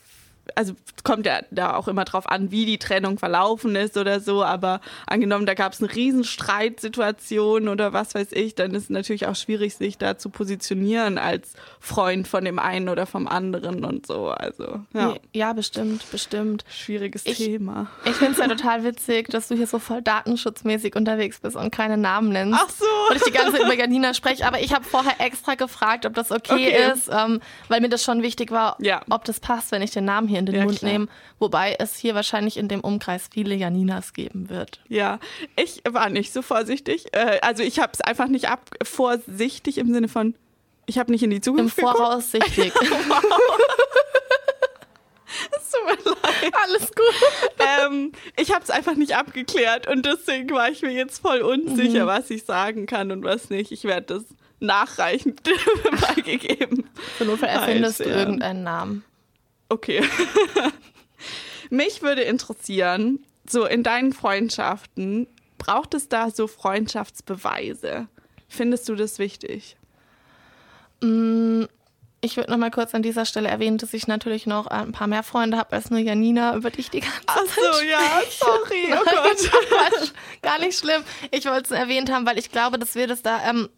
also kommt ja da auch immer drauf an, wie die Trennung verlaufen ist oder so, aber angenommen, da gab es eine Riesenstreitsituation oder was weiß ich, dann ist es natürlich auch schwierig, sich da zu positionieren als Freund von dem einen oder vom anderen und so. Also, ja. Ja, bestimmt, bestimmt. Schwieriges ich, Thema. Ich finde es ja total witzig, dass du hier so voll datenschutzmäßig unterwegs bist und keine Namen nennst. Ach so. Und ich die ganze Zeit über Janina spreche, aber ich habe vorher extra gefragt, ob das okay, okay. ist, ähm, weil mir das schon wichtig war, ja. ob das passt, wenn ich den Namen hier hier in den ja, Mund klar. nehmen, wobei es hier wahrscheinlich in dem Umkreis viele Janinas geben wird. Ja, ich war nicht so vorsichtig. Äh, also ich habe es einfach nicht ab vorsichtig im Sinne von, ich habe nicht in die Zukunft Im Voraussichtig. Es tut mir leid. Alles gut. Ähm, ich habe es einfach nicht abgeklärt und deswegen war ich mir jetzt voll unsicher, mhm. was ich sagen kann und was nicht. Ich werde das nachreichend beigegeben. Zur Notfall erfindest du irgendeinen Namen. Okay. Mich würde interessieren, so in deinen Freundschaften, braucht es da so Freundschaftsbeweise? Findest du das wichtig? Mm, ich würde noch mal kurz an dieser Stelle erwähnen, dass ich natürlich noch ein paar mehr Freunde habe als nur Janina, über die ich die ganze Ach so, Zeit ja, sorry, oh Gott. Gar nicht schlimm. Ich wollte es erwähnt haben, weil ich glaube, dass wir das da ähm,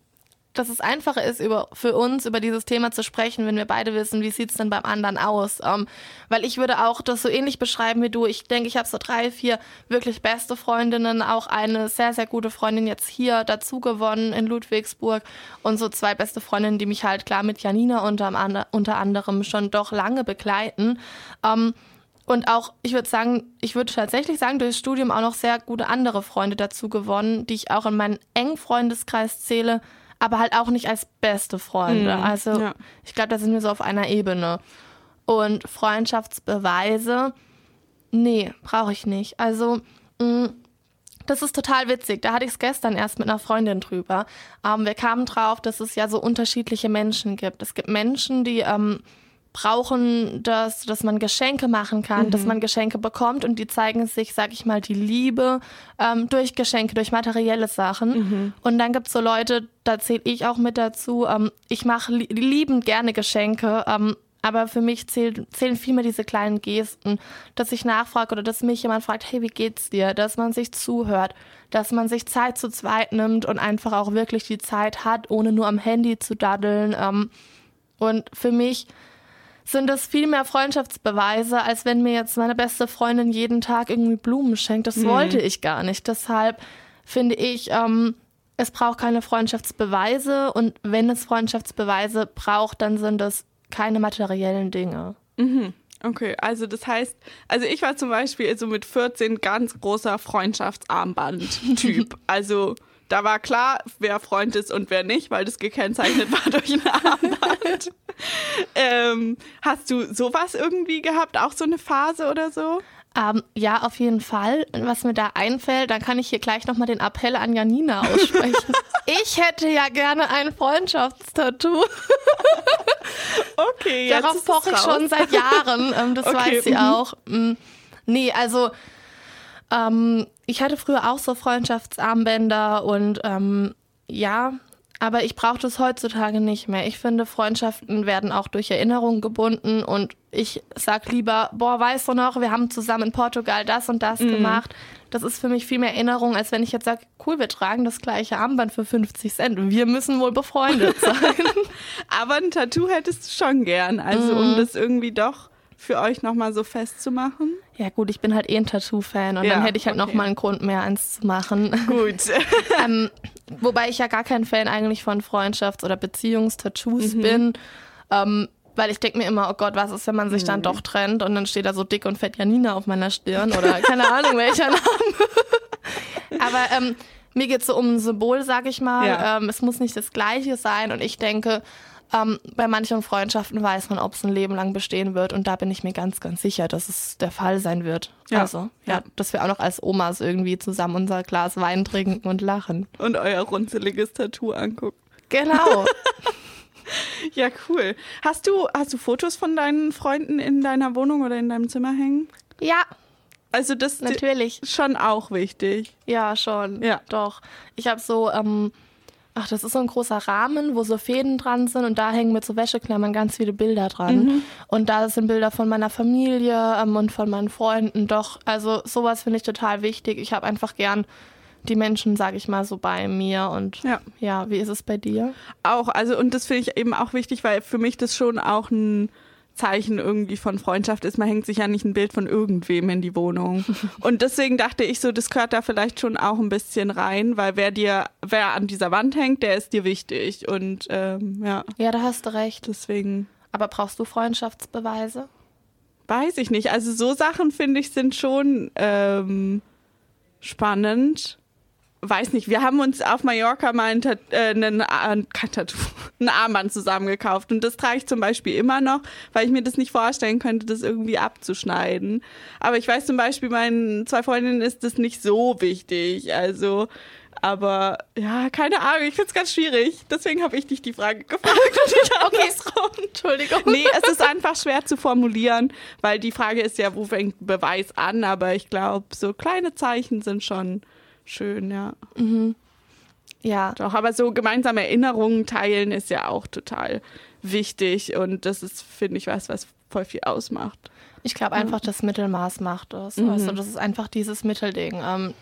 dass es einfacher ist, über, für uns über dieses Thema zu sprechen, wenn wir beide wissen, wie sieht es denn beim anderen aus. Ähm, weil ich würde auch das so ähnlich beschreiben wie du. Ich denke, ich habe so drei, vier wirklich beste Freundinnen, auch eine sehr, sehr gute Freundin jetzt hier dazu gewonnen in Ludwigsburg und so zwei beste Freundinnen, die mich halt klar mit Janina unter, unter anderem schon doch lange begleiten. Ähm, und auch, ich würde sagen, ich würde tatsächlich sagen, durch das Studium auch noch sehr gute andere Freunde dazu gewonnen, die ich auch in meinen engen Freundeskreis zähle, aber halt auch nicht als beste Freunde. Mhm, also ja. ich glaube, da sind wir so auf einer Ebene. Und Freundschaftsbeweise, nee, brauche ich nicht. Also mh, mm, das ist total witzig. Da hatte ich es gestern erst mit einer Freundin drüber. Ähm, wir kamen drauf, dass es ja so unterschiedliche Menschen gibt. Es gibt Menschen, die ähm, brauchen das, dass man Geschenke machen kann, mhm. dass man Geschenke bekommt und die zeigen sich, sag ich mal, die Liebe ähm, durch Geschenke, durch materielle Sachen. Mhm. Und dann gibt es so Leute, da zähle ich auch mit dazu, ähm, ich mache li liebend gerne Geschenke, ähm, aber für mich zählen, zählen vielmehr diese kleinen Gesten, dass ich nachfrage oder dass mich jemand fragt, hey, wie geht's dir? Dass man sich zuhört, dass man sich Zeit zu zweit nimmt und einfach auch wirklich die Zeit hat, ohne nur am Handy zu daddeln. Ähm, und für mich sind das viel mehr Freundschaftsbeweise, als wenn mir jetzt meine beste Freundin jeden Tag irgendwie Blumen schenkt. Das mhm. wollte ich gar nicht. Deshalb finde ich, ähm, es braucht keine Freundschaftsbeweise und wenn es Freundschaftsbeweise braucht, dann sind es keine materiellen Dinge. Mhm. Okay, also das heißt, also ich war zum Beispiel so mit 14 ganz großer Freundschaftsarmband-Typ. also da war klar, wer Freund ist und wer nicht, weil das gekennzeichnet war durch ein Armband. ähm, hast du sowas irgendwie gehabt, auch so eine Phase oder so? Ähm, ja, auf jeden Fall. Was mir da einfällt, dann kann ich hier gleich nochmal den Appell an Janina aussprechen. ich hätte ja gerne ein Freundschaftstattoo. okay, jetzt Darauf poche ich schon seit Jahren. Ähm, das okay, weiß sie mhm. auch. Mhm. Nee, also ähm, ich hatte früher auch so Freundschaftsarmbänder und ähm, ja, aber ich brauche das heutzutage nicht mehr. Ich finde, Freundschaften werden auch durch Erinnerungen gebunden und ich sag lieber, boah, weißt du noch, wir haben zusammen in Portugal das und das mm. gemacht. Das ist für mich viel mehr Erinnerung, als wenn ich jetzt sage, cool, wir tragen das gleiche Armband für 50 Cent. Wir müssen wohl befreundet sein. aber ein Tattoo hättest du schon gern, also mm. um mhm. das irgendwie doch für euch nochmal so festzumachen? Ja gut, ich bin halt eh ein Tattoo-Fan und ja, dann hätte ich halt okay. nochmal einen Grund mehr, eins zu machen. Gut. ähm, wobei ich ja gar kein Fan eigentlich von Freundschafts- oder Beziehungstattoos mhm. bin. Ähm, weil ich denke mir immer, oh Gott, was ist, wenn man sich mhm. dann doch trennt und dann steht da so dick und fett Janina auf meiner Stirn oder keine Ahnung welcher Name. Aber ähm, mir geht es so um ein Symbol, sag ich mal. Ja. Ähm, es muss nicht das Gleiche sein und ich denke, ähm, bei manchen Freundschaften weiß man, ob es ein Leben lang bestehen wird. Und da bin ich mir ganz, ganz sicher, dass es der Fall sein wird. Ja. Also, ja, ja, dass wir auch noch als Omas irgendwie zusammen unser Glas Wein trinken und lachen. Und euer runzeliges Tattoo angucken. Genau. ja, cool. Hast du, hast du Fotos von deinen Freunden in deiner Wohnung oder in deinem Zimmer hängen? Ja. Also das natürlich schon auch wichtig. Ja, schon. Ja. Doch. Ich habe so ähm, Ach, das ist so ein großer Rahmen, wo so Fäden dran sind und da hängen mit so Wäscheklammern ganz viele Bilder dran. Mhm. Und da sind Bilder von meiner Familie ähm, und von meinen Freunden. Doch, also sowas finde ich total wichtig. Ich habe einfach gern die Menschen, sage ich mal, so bei mir. Und ja. ja, wie ist es bei dir? Auch, also und das finde ich eben auch wichtig, weil für mich das schon auch ein Zeichen irgendwie von Freundschaft ist. Man hängt sich ja nicht ein Bild von irgendwem in die Wohnung. Und deswegen dachte ich so, das gehört da vielleicht schon auch ein bisschen rein, weil wer dir, wer an dieser Wand hängt, der ist dir wichtig. Und ähm, ja. Ja, da hast du recht. Deswegen. Aber brauchst du Freundschaftsbeweise? Weiß ich nicht. Also so Sachen finde ich sind schon ähm, spannend weiß nicht, wir haben uns auf Mallorca mal ein, Tat, äh, einen, äh, Tattoo, ein Armband zusammengekauft und das trage ich zum Beispiel immer noch, weil ich mir das nicht vorstellen könnte, das irgendwie abzuschneiden. Aber ich weiß zum Beispiel, meinen zwei Freundinnen ist das nicht so wichtig, also aber ja, keine Ahnung, ich finde es ganz schwierig. Deswegen habe ich dich die Frage gefragt. okay, Entschuldigung. Nee, es ist einfach schwer zu formulieren, weil die Frage ist ja, wo fängt Beweis an? Aber ich glaube, so kleine Zeichen sind schon schön, ja. Mhm. Ja. Doch, aber so gemeinsame Erinnerungen teilen ist ja auch total wichtig und das ist, finde ich, was, was voll viel ausmacht. Ich glaube einfach, das Mittelmaß macht es. Mhm. Also das ist einfach dieses Mittelding. Ähm,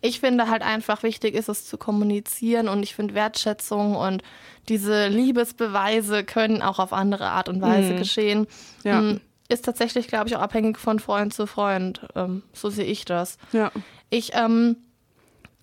ich finde halt einfach wichtig ist es zu kommunizieren und ich finde Wertschätzung und diese Liebesbeweise können auch auf andere Art und Weise mhm. geschehen. Ja. Mm, ist tatsächlich, glaube ich, auch abhängig von Freund zu Freund. Ähm, so sehe ich das. Ja. Ich ähm,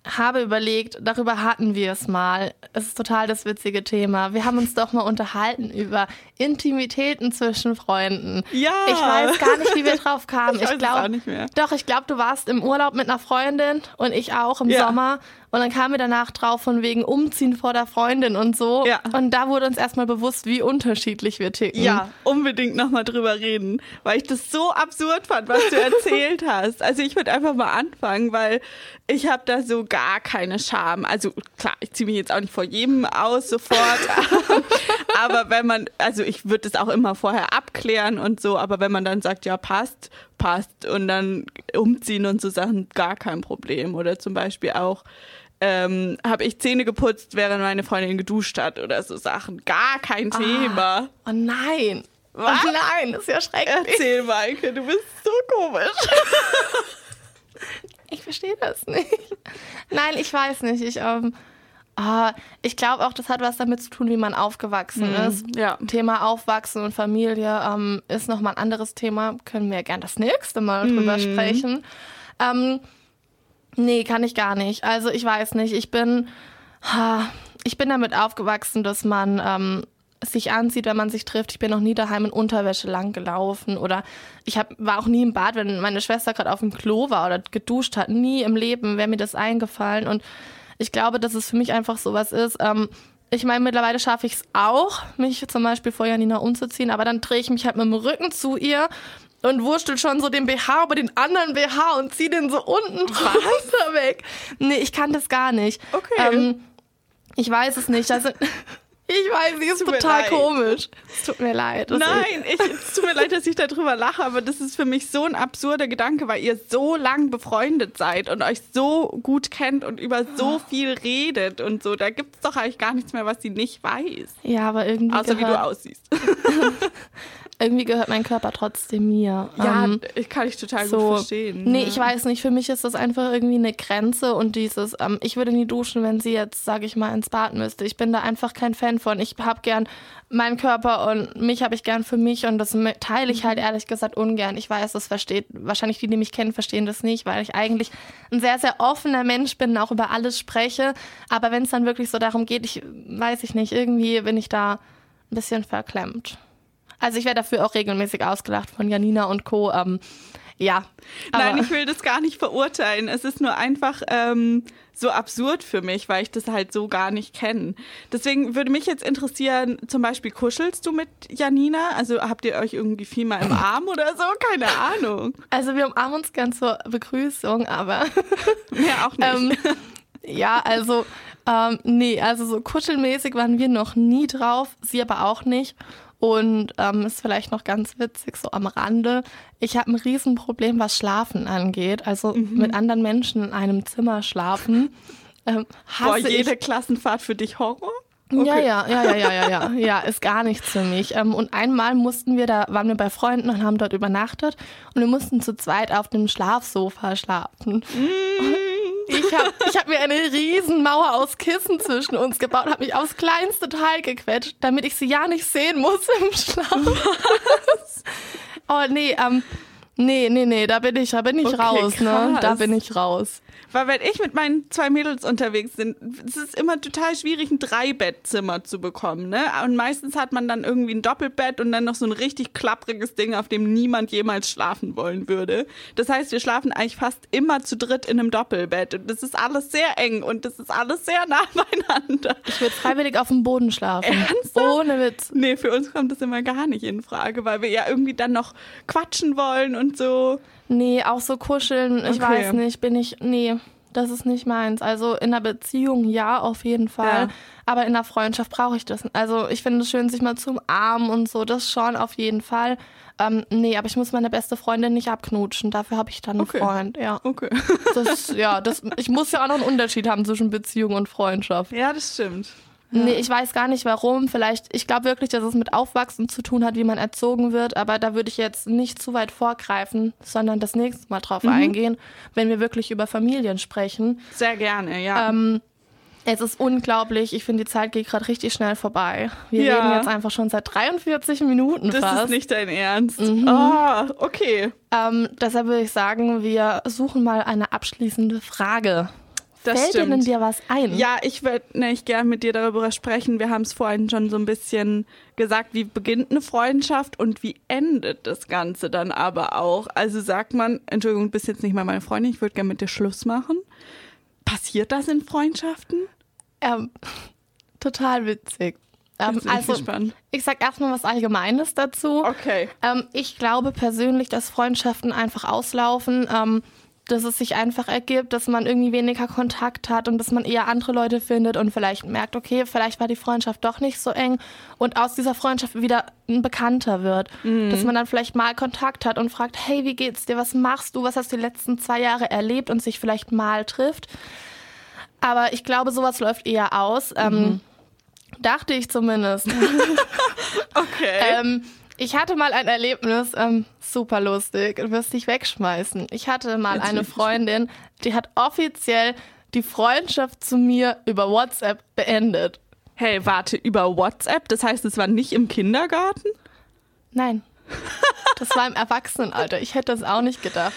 habe überlegt, darüber hatten wir es mal. Es ist total das witzige Thema. Wir haben uns doch mal unterhalten über Intimitäten zwischen Freunden. Ja. Ich weiß gar nicht, wie wir drauf kamen. Ich, ich glaube, doch, ich glaube, du warst im Urlaub mit einer Freundin und ich auch im ja. Sommer. Und dann kam mir danach drauf von wegen Umziehen vor der Freundin und so. Ja. Und da wurde uns erstmal bewusst, wie unterschiedlich wir ticken. Ja, unbedingt nochmal drüber reden, weil ich das so absurd fand, was du erzählt hast. Also ich würde einfach mal anfangen, weil ich habe da so gar keine Scham. Also klar, ich ziehe mich jetzt auch nicht vor jedem aus sofort. aber wenn man, also ich würde es auch immer vorher abklären und so, aber wenn man dann sagt, ja, passt, passt und dann umziehen und so Sachen, gar kein Problem. Oder zum Beispiel auch, ähm, habe ich Zähne geputzt, während meine Freundin geduscht hat oder so Sachen. Gar kein ah. Thema. Oh nein. Was? Oh nein, das ist ja schrecklich. Erzähl, Maike, du bist so komisch. ich verstehe das nicht. Nein, ich weiß nicht. Ich, ähm, oh, ich glaube auch, das hat was damit zu tun, wie man aufgewachsen mhm. ist. Ja. Thema Aufwachsen und Familie ähm, ist nochmal ein anderes Thema. Können wir gern das nächste Mal mhm. drüber sprechen. Ähm, Nee, kann ich gar nicht. Also ich weiß nicht. Ich bin, Ha, ich bin damit aufgewachsen, dass man ähm, sich anzieht, wenn man sich trifft. Ich bin noch nie daheim in Unterwäsche lang gelaufen oder ich hab, war auch nie im Bad, wenn meine Schwester gerade auf dem Klo war oder geduscht hat. Nie im Leben wäre mir das eingefallen. Und ich glaube, dass es für mich einfach sowas ist. Ähm, ich meine, mittlerweile schaffe ich es auch, mich zum Beispiel vor Janina umzuziehen, aber dann drehe ich mich halt mit dem Rücken zu ihr und wurstel schon so den BH über den anderen BH und ziehe den so unten drunter weg. Nee, ich kann das gar nicht. Okay. Ähm, ich weiß es nicht. Also, ich weiß, sie ist total leid. komisch. Es tut mir leid. Nein, ich, es tut mir leid, dass ich darüber lache, aber das ist für mich so ein absurder Gedanke, weil ihr so lang befreundet seid und euch so gut kennt und über so viel redet und so. Da gibt es doch eigentlich gar nichts mehr, was sie nicht weiß. Ja, aber irgendwie, Außer wie du gehört, aussiehst. irgendwie gehört mein Körper trotzdem mir. Ja, Ähm, ich kann ich total so, gut verstehen. Nee, ja. ich weiß nicht. Für mich ist das einfach irgendwie eine Grenze und dieses, ähm, ich würde nie duschen, wenn sie jetzt, sage ich mal, ins Bad müsste. Ich bin da einfach kein Fan von. Ich habe gern meinen Körper und mich habe ich gern für mich und das teile ich Mhm. halt ehrlich gesagt ungern. Ich weiß, das versteht, wahrscheinlich die, die mich kennen, verstehen das nicht, weil ich eigentlich ein sehr, sehr offener Mensch bin, auch über alles spreche. Aber wenn es dann wirklich so darum geht, ich weiß ich nicht, irgendwie bin ich da ein bisschen verklemmt. Also ich werde dafür auch regelmäßig ausgelacht von Janina und Co. Ähm, ja. Nein, ich will das gar nicht verurteilen. Es ist nur einfach ähm, so absurd für mich, weil ich das halt so gar nicht kenne. Deswegen würde mich jetzt interessieren, zum Beispiel kuschelst du mit Janina? Also habt ihr euch irgendwie viel mal im Arm oder so? Keine Ahnung. Also wir umarmen uns gern zur Begrüßung, aber Mehr auch nicht. ähm, ja, also ähm, nee, also so kuschelmäßig waren wir noch nie drauf, sie aber auch nicht. Und ähm, ist vielleicht noch ganz witzig, so am Rande. Ich habe ein Riesenproblem, was Schlafen angeht. Also mit anderen Menschen in einem Zimmer schlafen. Ähm, Boah, hasse ich jede Klassenfahrt für dich Horror? Ja, Okay. ja, ja, ja, ja, ja, ja, ja, ist gar nichts für mich. Ähm, und einmal mussten wir, da waren wir bei Freunden und haben dort übernachtet und wir mussten zu zweit auf dem Schlafsofa schlafen. Ich habe ich hab mir eine riesen Mauer aus Kissen zwischen uns gebaut, habe mich aufs kleinste Teil gequetscht, damit ich sie ja nicht sehen muss im Schlaf. oh nee, ähm, nee, nee, nee, da bin ich, da bin ich Okay, raus, ne? Da krass. bin ich raus. Weil wenn ich mit meinen zwei Mädels unterwegs bin, es ist immer total schwierig, ein Dreibettzimmer zu bekommen. Ne? Und meistens hat man dann irgendwie ein Doppelbett und dann noch so ein richtig klappriges Ding, auf dem niemand jemals schlafen wollen würde. Das heißt, wir schlafen eigentlich fast immer zu dritt in einem Doppelbett. Und das ist alles sehr eng und das ist alles sehr nah beieinander. Ich würde freiwillig auf dem Boden schlafen. Ernsthaft? Ohne Witz. Nee, für uns kommt das immer gar nicht in Frage, weil wir ja irgendwie dann noch quatschen wollen und so. Nee, auch so kuscheln, ich Okay. weiß nicht, bin ich, nee, das ist nicht meins. Also in einer Beziehung ja, auf jeden Fall. Ja. Aber in einer Freundschaft brauche ich das. Also ich finde es schön, sich mal zu umarmen und so, das schon auf jeden Fall. Ähm, nee, aber ich muss meine beste Freundin nicht abknutschen. Dafür habe ich dann einen Okay. Freund. Ja, Okay. das, ja, das, ich muss ja auch noch einen Unterschied haben zwischen Beziehung und Freundschaft. Ja, das stimmt. Nee, ich weiß gar nicht warum. Vielleicht, ich glaube wirklich, dass es mit Aufwachsen zu tun hat, wie man erzogen wird. Aber da würde ich jetzt nicht zu weit vorgreifen, sondern das nächste Mal drauf eingehen, wenn wir wirklich über Familien sprechen. Sehr gerne, ja. Ähm, es ist unglaublich. Ich finde, die Zeit geht gerade richtig schnell vorbei. Wir Ja. reden jetzt einfach schon seit 43 Minuten das fast. ist nicht dein Ernst. Mhm. Ah, okay. ähm, deshalb würde ich sagen, wir suchen mal eine abschließende Frage. Das Fällt stimmt. denn dir was ein? Ja, ich würde nämlich gern mit dir darüber sprechen. Wir haben es vorhin schon so ein bisschen gesagt, wie beginnt eine Freundschaft und wie endet das Ganze dann aber auch. Also sagt man, Entschuldigung, du bist jetzt nicht mal meine Freundin, ich würde gerne mit dir Schluss machen. Passiert das in Freundschaften? Ähm, total witzig. Ähm, also, gespannt. ich sag erstmal was Allgemeines dazu. Okay. Ähm, ich glaube persönlich, dass Freundschaften einfach auslaufen, ähm, dass es sich einfach ergibt, dass man irgendwie weniger Kontakt hat und dass man eher andere Leute findet und vielleicht merkt, okay, vielleicht war die Freundschaft doch nicht so eng und aus dieser Freundschaft wieder ein Bekannter wird. Dass man dann vielleicht mal Kontakt hat und fragt, hey, wie geht's dir, was machst du, was hast du die letzten zwei Jahre erlebt und sich vielleicht mal trifft. Aber ich glaube, sowas läuft eher aus. Ähm, dachte ich zumindest. Okay. Ähm, ich hatte mal ein Erlebnis, ähm, super lustig, du wirst dich wegschmeißen. Ich hatte mal Jetzt eine Freundin, die hat offiziell die Freundschaft zu mir über WhatsApp beendet. hey, warte, über WhatsApp? Das heißt, es war nicht im Kindergarten? Nein. Das war im Erwachsenenalter. Ich hätte das auch nicht gedacht.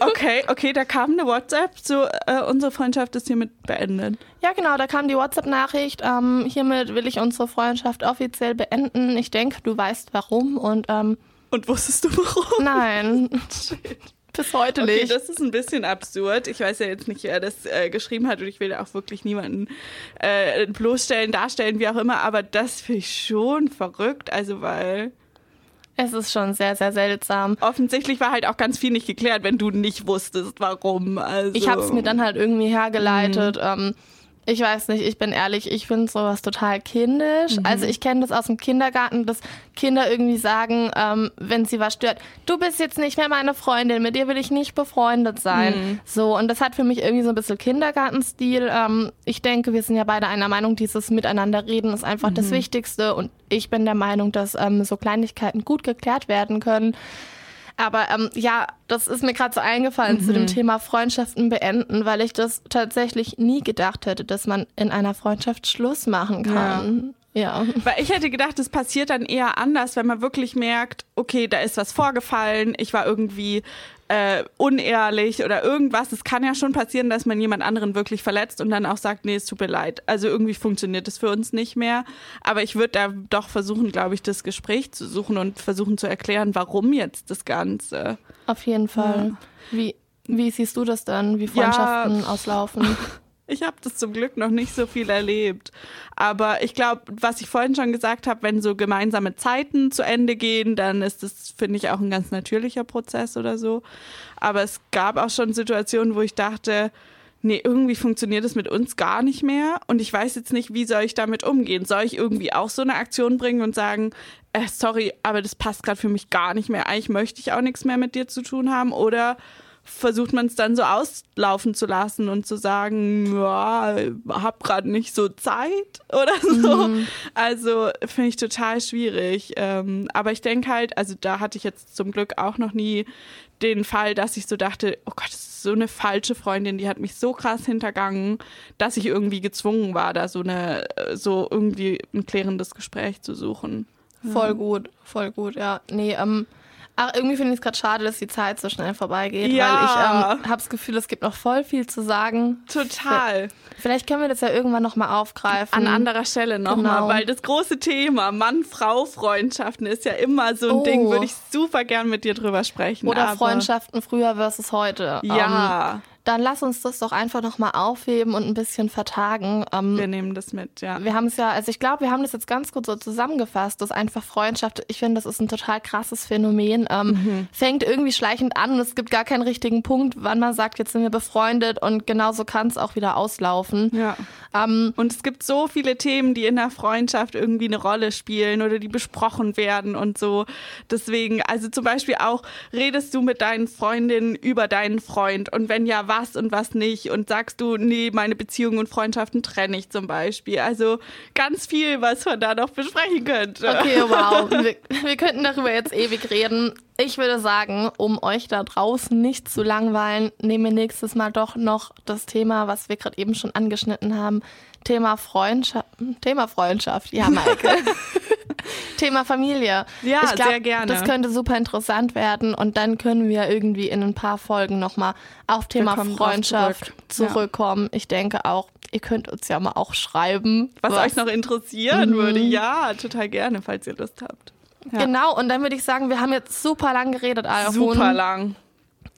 Okay, okay, da kam eine WhatsApp, so äh, unsere Freundschaft ist hiermit beendet. Ja, genau, da kam die WhatsApp-Nachricht. Ähm, hiermit will ich unsere Freundschaft offiziell beenden. Ich denke, du weißt warum und ähm, Und wusstest du warum? nein. Bis heute Okay, nicht. das ist ein bisschen absurd. Ich weiß ja jetzt nicht, wer das äh, geschrieben hat und ich will auch wirklich niemanden äh, bloßstellen, darstellen, wie auch immer, aber das finde ich schon verrückt. Also, weil Es ist schon sehr, sehr seltsam. offensichtlich war halt auch ganz viel nicht geklärt, wenn du nicht wusstest, warum. Also, Ich habe es mir dann halt irgendwie hergeleitet. Ähm, ich weiß nicht, ich bin ehrlich, ich finde sowas total kindisch. Also ich kenne das aus dem Kindergarten, dass Kinder irgendwie sagen, ähm, wenn sie was stört, du bist jetzt nicht mehr meine Freundin, mit dir will ich nicht befreundet sein. So, und das hat für mich irgendwie so ein bisschen Kindergartenstil. Ähm, ich denke, wir sind ja beide einer Meinung, dieses Miteinander reden ist einfach das Wichtigste. Und ich bin der Meinung, dass ähm, so Kleinigkeiten gut geklärt werden können. Aber ähm, ja, das ist mir gerade so eingefallen zu dem Thema Freundschaften beenden, weil ich das tatsächlich nie gedacht hätte, dass man in einer Freundschaft Schluss machen kann. Ja. Weil ich hätte gedacht, es passiert dann eher anders, wenn man wirklich merkt, okay, da ist was vorgefallen, ich war irgendwie äh, unehrlich oder irgendwas. Es kann ja schon passieren, dass man jemand anderen wirklich verletzt und dann auch sagt, nee, es tut mir leid. Also irgendwie funktioniert das für uns nicht mehr. Aber ich würde da doch versuchen, glaube ich, das Gespräch zu suchen und versuchen zu erklären, warum jetzt das Ganze. Auf jeden Fall. Wie, wie siehst du das dann, wie Freundschaften auslaufen? Ich habe das zum Glück noch nicht so viel erlebt. Aber ich glaube, was ich vorhin schon gesagt habe, wenn so gemeinsame Zeiten zu Ende gehen, dann ist das, finde ich, auch ein ganz natürlicher Prozess oder so. Aber es gab auch schon Situationen, wo ich dachte, nee, irgendwie funktioniert es mit uns gar nicht mehr. Und ich weiß jetzt nicht, wie soll ich damit umgehen? Soll ich irgendwie auch so eine Aktion bringen und sagen, äh, sorry, aber das passt gerade für mich gar nicht mehr. Eigentlich möchte ich auch nichts mehr mit dir zu tun haben. Oder versucht man es dann so auslaufen zu lassen und zu sagen, ja, hab gerade nicht so Zeit oder so. Also finde ich total schwierig. Ähm, aber ich denke halt, also da hatte ich jetzt zum Glück auch noch nie den Fall, dass ich so dachte, oh Gott, das ist so eine falsche Freundin, die hat mich so krass hintergangen, dass ich irgendwie gezwungen war, da so eine, so irgendwie ein klärendes Gespräch zu suchen. Voll gut, voll gut, ja. Nee, ähm, ach, irgendwie finde ich es gerade schade, dass die Zeit so schnell vorbeigeht, Ja. weil ich ähm, habe das Gefühl, es gibt noch voll viel zu sagen. Total. Vielleicht können wir das ja irgendwann nochmal aufgreifen. An anderer Stelle nochmal, Genau. weil das große Thema Mann-Frau-Freundschaften ist ja immer so ein Oh. Ding, würde ich super gern mit dir drüber sprechen. Oder Freundschaften früher versus heute. Ähm, Ja, dann lass uns das doch einfach nochmal aufheben und ein bisschen vertagen. Ähm, wir nehmen das mit, ja. wir haben es ja, also ich glaube, wir haben das jetzt ganz gut so zusammengefasst, dass einfach Freundschaft, ich finde, das ist ein total krasses Phänomen. Ähm, Mhm. Fängt irgendwie schleichend an und es gibt gar keinen richtigen Punkt, wann man sagt, jetzt sind wir befreundet und genauso kann es auch wieder auslaufen. Ja. Ähm, Und es gibt so viele Themen, die in der Freundschaft irgendwie eine Rolle spielen oder die besprochen werden und so. Deswegen, also zum Beispiel auch, redest du mit deinen Freundinnen über deinen Freund und wenn ja, was und was nicht und sagst du, nee, meine Beziehungen und Freundschaften trenne ich zum Beispiel. Also ganz viel, was man da noch besprechen könnte. Okay, wow. Wir, wir könnten darüber jetzt ewig reden. Ich würde sagen, um euch da draußen nicht zu langweilen, nehmen wir nächstes Mal doch noch das Thema, was wir gerade eben schon angeschnitten haben. Thema Freundschaft. Thema Freundschaft, ja, Maike. Thema Familie. Ja, ich glaub, sehr gerne. Das könnte super interessant werden und dann können wir irgendwie in ein paar Folgen nochmal auf Thema Freundschaft zurück. Ja. zurückkommen. Ich denke auch, ihr könnt uns ja mal auch schreiben. Was, euch noch interessieren würde, ja, total gerne, falls ihr Lust habt. Ja. Genau, und dann würde ich sagen, wir haben jetzt super lang geredet, Aaron. Super lang.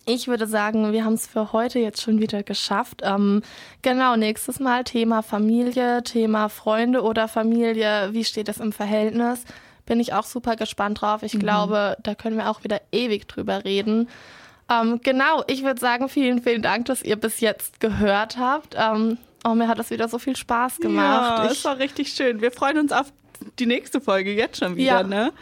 Ich würde sagen, wir haben es für heute jetzt schon wieder geschafft. Ähm, genau, nächstes Mal Thema Familie, Thema Freunde oder Familie. Wie steht es im Verhältnis? Bin ich auch super gespannt drauf. Ich glaube, da können wir auch wieder ewig drüber reden. Ähm, genau, ich würde sagen, vielen, vielen Dank, dass ihr bis jetzt gehört habt. Ähm, oh, mir hat das wieder so viel Spaß gemacht. Ja, ich, es war richtig schön. Wir freuen uns auf die nächste Folge jetzt schon wieder. Ja. Ne?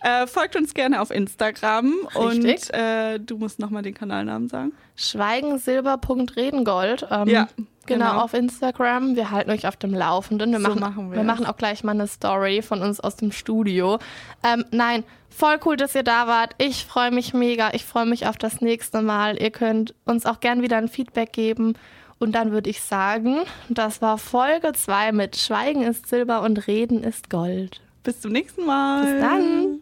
Äh, folgt uns gerne auf Instagram Richtig. und äh, du musst nochmal den Kanalnamen sagen. Schweigensilber.redengold. Ähm, Ja, genau. genau. auf Instagram. Wir halten euch auf dem Laufenden. Wir, So machen, machen wir wir machen auch gleich mal eine Story von uns aus dem Studio. Ähm, nein, voll cool, dass ihr da wart. Ich freue mich mega. Ich freue mich auf das nächste Mal. Ihr könnt uns auch gern wieder ein Feedback geben. Und dann würde ich sagen, das war Folge 2 mit Schweigen ist Silber und Reden ist Gold. Bis zum nächsten Mal. Bis dann.